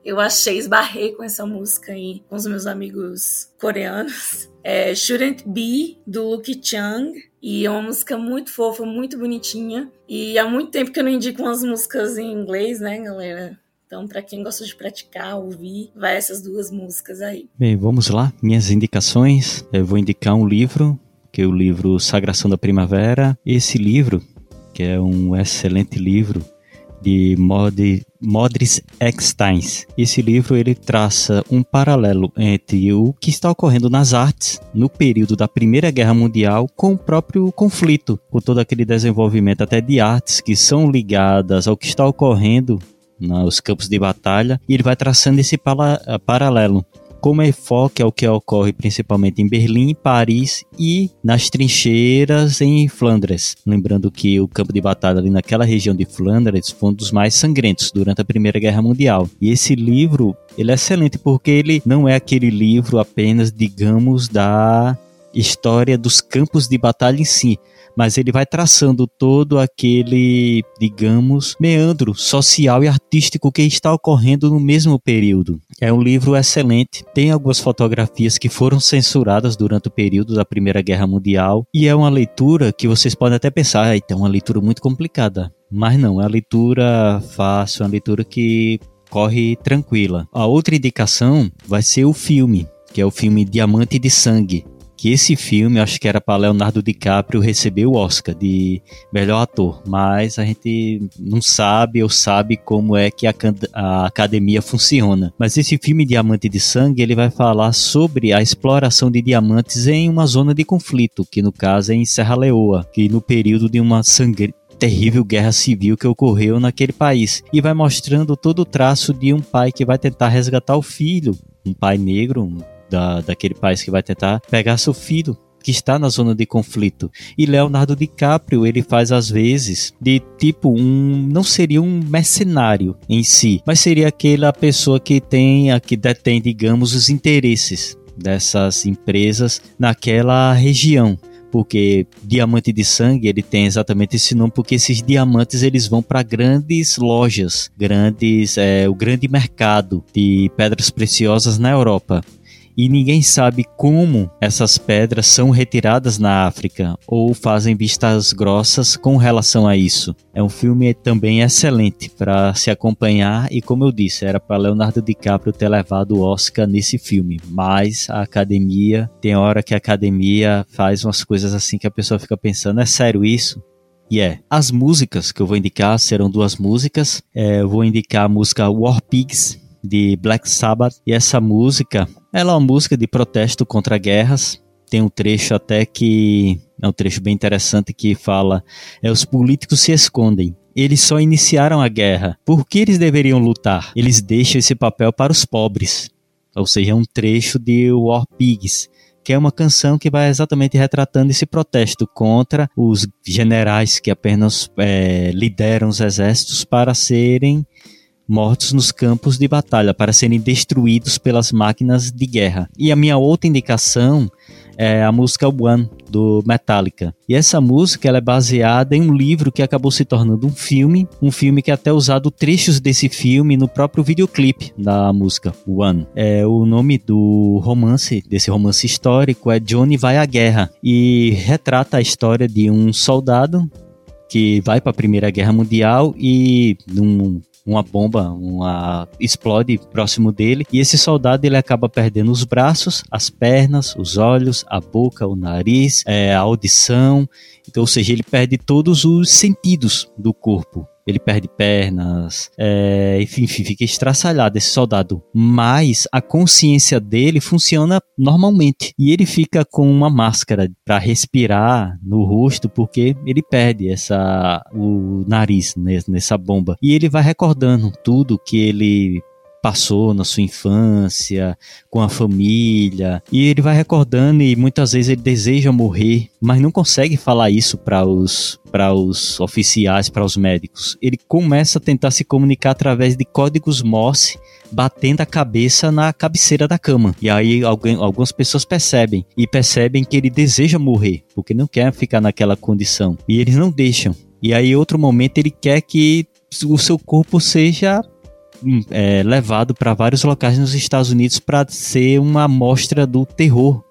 eu achei, esbarrei com essa música aí com os meus amigos coreanos. É Shouldn't Be, do Luke Chung. E é uma música muito fofa, muito bonitinha. E há muito tempo que eu não indico umas músicas em inglês, né, galera? Então, para quem gosta de praticar, ouvir, vai essas duas músicas aí. Bem, vamos lá. Minhas indicações. Eu vou indicar um livro, que é o livro Sagração da Primavera. Esse livro, que é um excelente livro, de Mod, Modris Eckstein. Esse livro ele traça um paralelo entre o que está ocorrendo nas artes no período da Primeira Guerra Mundial com o próprio conflito, por todo aquele desenvolvimento até de artes que são ligadas ao que está ocorrendo nos campos de batalha, e ele vai traçando esse paralelo como enfoque é o que ocorre principalmente em Berlim, Paris e nas trincheiras em Flandres. Lembrando que o campo de batalha ali naquela região de Flandres foi um dos mais sangrentos durante a Primeira Guerra Mundial. E esse livro, ele é excelente porque ele não é aquele livro apenas, digamos, da história dos campos de batalha em si, mas ele vai traçando todo aquele, digamos, meandro social e artístico que está ocorrendo no mesmo período. É um livro excelente, tem algumas fotografias que foram censuradas durante o período da Primeira Guerra Mundial e é uma leitura que vocês podem até pensar, ah, então é uma leitura muito complicada. Mas não, é uma leitura fácil, é uma leitura que corre tranquila. A outra indicação vai ser o filme, que é o filme Diamante de Sangue, que esse filme, acho que era para Leonardo DiCaprio receber o Oscar de melhor ator, mas a gente não sabe ou sabe como é que a, a academia funciona. Mas esse filme Diamante de Sangue, ele vai falar sobre a exploração de diamantes em uma zona de conflito, que no caso é em Serra Leoa, que no período de uma terrível guerra civil que ocorreu naquele país e vai mostrando todo o traço de um pai que vai tentar resgatar o filho, um pai negro, da, daquele país que vai tentar pegar seu filho que está na zona de conflito. E Leonardo DiCaprio, ele faz às vezes de tipo um, não seria um mercenário em si, mas seria aquela pessoa que tem, que detém, digamos, os interesses dessas empresas naquela região porque diamante de sangue ele tem exatamente esse nome porque esses diamantes eles vão para grandes lojas, grandes, é, o grande mercado de pedras preciosas na Europa e ninguém sabe como essas pedras são retiradas na África ou fazem vistas grossas com relação a isso. É um filme também excelente para se acompanhar e como eu disse, era para Leonardo DiCaprio ter levado o Oscar nesse filme, mas a academia, tem hora que a academia faz umas coisas assim que a pessoa fica pensando, é sério isso? E é, as músicas que eu vou indicar serão duas músicas. É, eu vou indicar a música War Pigs, de Black Sabbath. E essa música, ela é uma música de protesto contra guerras. Tem um trecho até que é um trecho bem interessante que fala: é os políticos se escondem. Eles só iniciaram a guerra. Por que eles deveriam lutar? Eles deixam esse papel para os pobres. Ou seja, é um trecho de War Pigs, que é uma canção que vai exatamente retratando esse protesto contra os generais que apenas é, lideram os exércitos para serem mortos nos campos de batalha para serem destruídos pelas máquinas de guerra. E a minha outra indicação é a música One do Metallica. E essa música ela é baseada em um livro que acabou se tornando um filme, um filme que até usado trechos desse filme no próprio videoclipe da música One. É o nome do romance, desse romance histórico é Johnny vai à guerra e retrata a história de um soldado que vai para a Primeira Guerra Mundial e num uma bomba uma explode próximo dele e esse soldado ele acaba perdendo os braços, as pernas, os olhos, a boca, o nariz, é, a audição. Então, ou seja, ele perde todos os sentidos do corpo ele perde pernas, é, enfim, fica estraçalhado esse soldado. Mas a consciência dele funciona normalmente e ele fica com uma máscara para respirar no rosto porque ele perde essa o nariz nessa bomba e ele vai recordando tudo que ele passou na sua infância, com a família, e ele vai recordando e muitas vezes ele deseja morrer, mas não consegue falar isso para os para os oficiais, para os médicos. Ele começa a tentar se comunicar através de códigos Morse, batendo a cabeça na cabeceira da cama. E aí alguém, algumas pessoas percebem e percebem que ele deseja morrer, porque não quer ficar naquela condição. E eles não deixam. E aí, outro momento, ele quer que o seu corpo seja é, levado para vários locais nos Estados Unidos para ser uma amostra do terror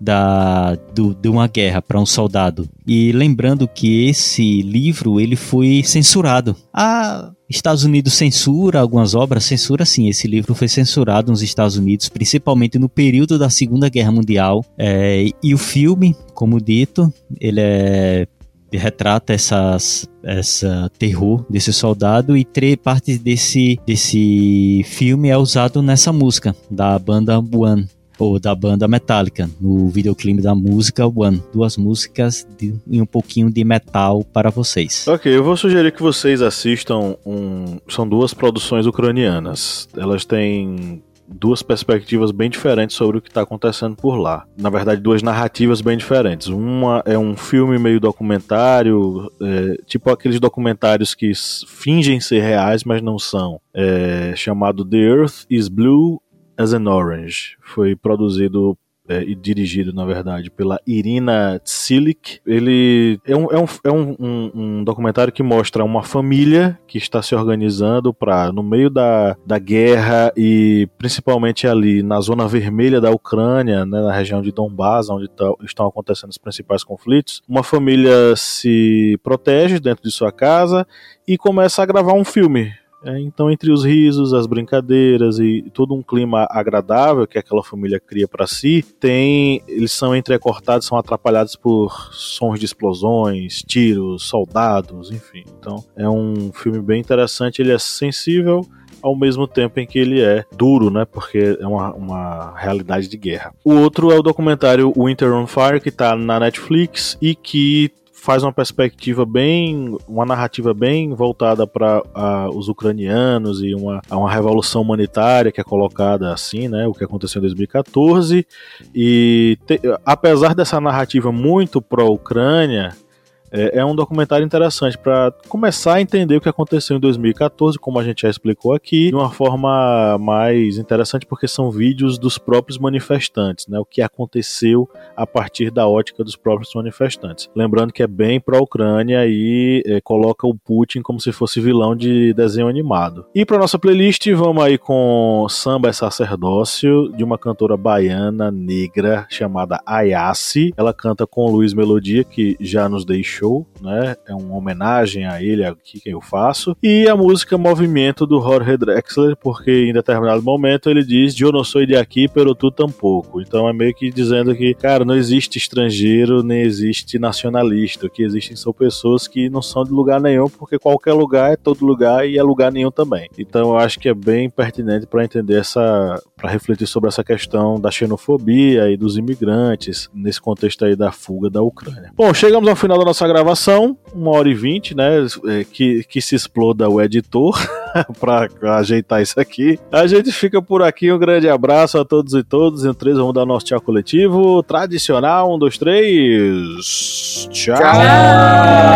da, do, de uma guerra para um soldado. E lembrando que esse livro ele foi censurado. A Estados Unidos censura algumas obras, censura sim. Esse livro foi censurado nos Estados Unidos, principalmente no período da Segunda Guerra Mundial. É, e o filme, como dito, ele é retrata essas, essa terror desse soldado e três partes desse, desse filme é usado nessa música da banda One. ou da banda Metallica, no videoclipe da música One. Duas músicas de, e um pouquinho de metal para vocês. Ok, eu vou sugerir que vocês assistam um. São duas produções ucranianas. Elas têm duas perspectivas bem diferentes sobre o que está acontecendo por lá. Na verdade, duas narrativas bem diferentes. Uma é um filme meio documentário, é, tipo aqueles documentários que fingem ser reais, mas não são. É, chamado The Earth is Blue as an Orange. Foi produzido é, e dirigido, na verdade, pela Irina Tsilik. Ele é, um, é, um, é um, um, um, documentário que mostra uma família que está se organizando para, no meio da, da guerra e principalmente ali na zona vermelha da Ucrânia, né, na região de Donbass, onde tá, estão acontecendo os principais conflitos, uma família se protege dentro de sua casa e começa a gravar um filme é, então, entre os risos, as brincadeiras e todo um clima agradável que aquela família cria para si, tem eles são entrecortados, são atrapalhados por sons de explosões, tiros, soldados, enfim. Então, é um filme bem interessante. Ele é sensível ao mesmo tempo em que ele é duro, né? Porque é uma, uma realidade de guerra. O outro é o documentário Winter on Fire, que está na Netflix e que faz uma perspectiva bem, uma narrativa bem voltada para os ucranianos e uma, uma revolução humanitária que é colocada assim, né, o que aconteceu em 2014 e te, apesar dessa narrativa muito pró-Ucrânia, é, é um documentário interessante para começar a entender o que aconteceu em 2014, como a gente já explicou aqui, de uma forma mais interessante, porque são vídeos dos próprios manifestantes, né? O que aconteceu a partir da ótica dos próprios manifestantes. Lembrando que é bem para a Ucrânia e é, coloca o Putin como se fosse vilão de desenho animado. E para nossa playlist, vamos aí com Samba é Sacerdócio, de uma cantora baiana negra chamada Ayase. Ela canta com Luiz Melodia, que já nos deixou show, né? É uma homenagem a ele aqui que eu faço. E a música Movimento do Jorge Drexler, porque em determinado momento ele diz: Eu não sou de aqui, pero tu tampouco. Então é meio que dizendo que, cara, não existe estrangeiro, nem existe nacionalista. O que existem são pessoas que não são de lugar nenhum, porque qualquer lugar é todo lugar e é lugar nenhum também. Então eu acho que é bem pertinente para entender essa. para refletir sobre essa questão da xenofobia e dos imigrantes, nesse contexto aí da fuga da Ucrânia. Bom, chegamos ao final da nossa gravação, uma hora e vinte, né? É, que, que se exploda o editor [LAUGHS] para ajeitar isso aqui. A gente fica por aqui. Um grande abraço a todos e todas. Em três, vamos dar nosso tchau coletivo. Tradicional. Um, dois, três. tchau. tchau.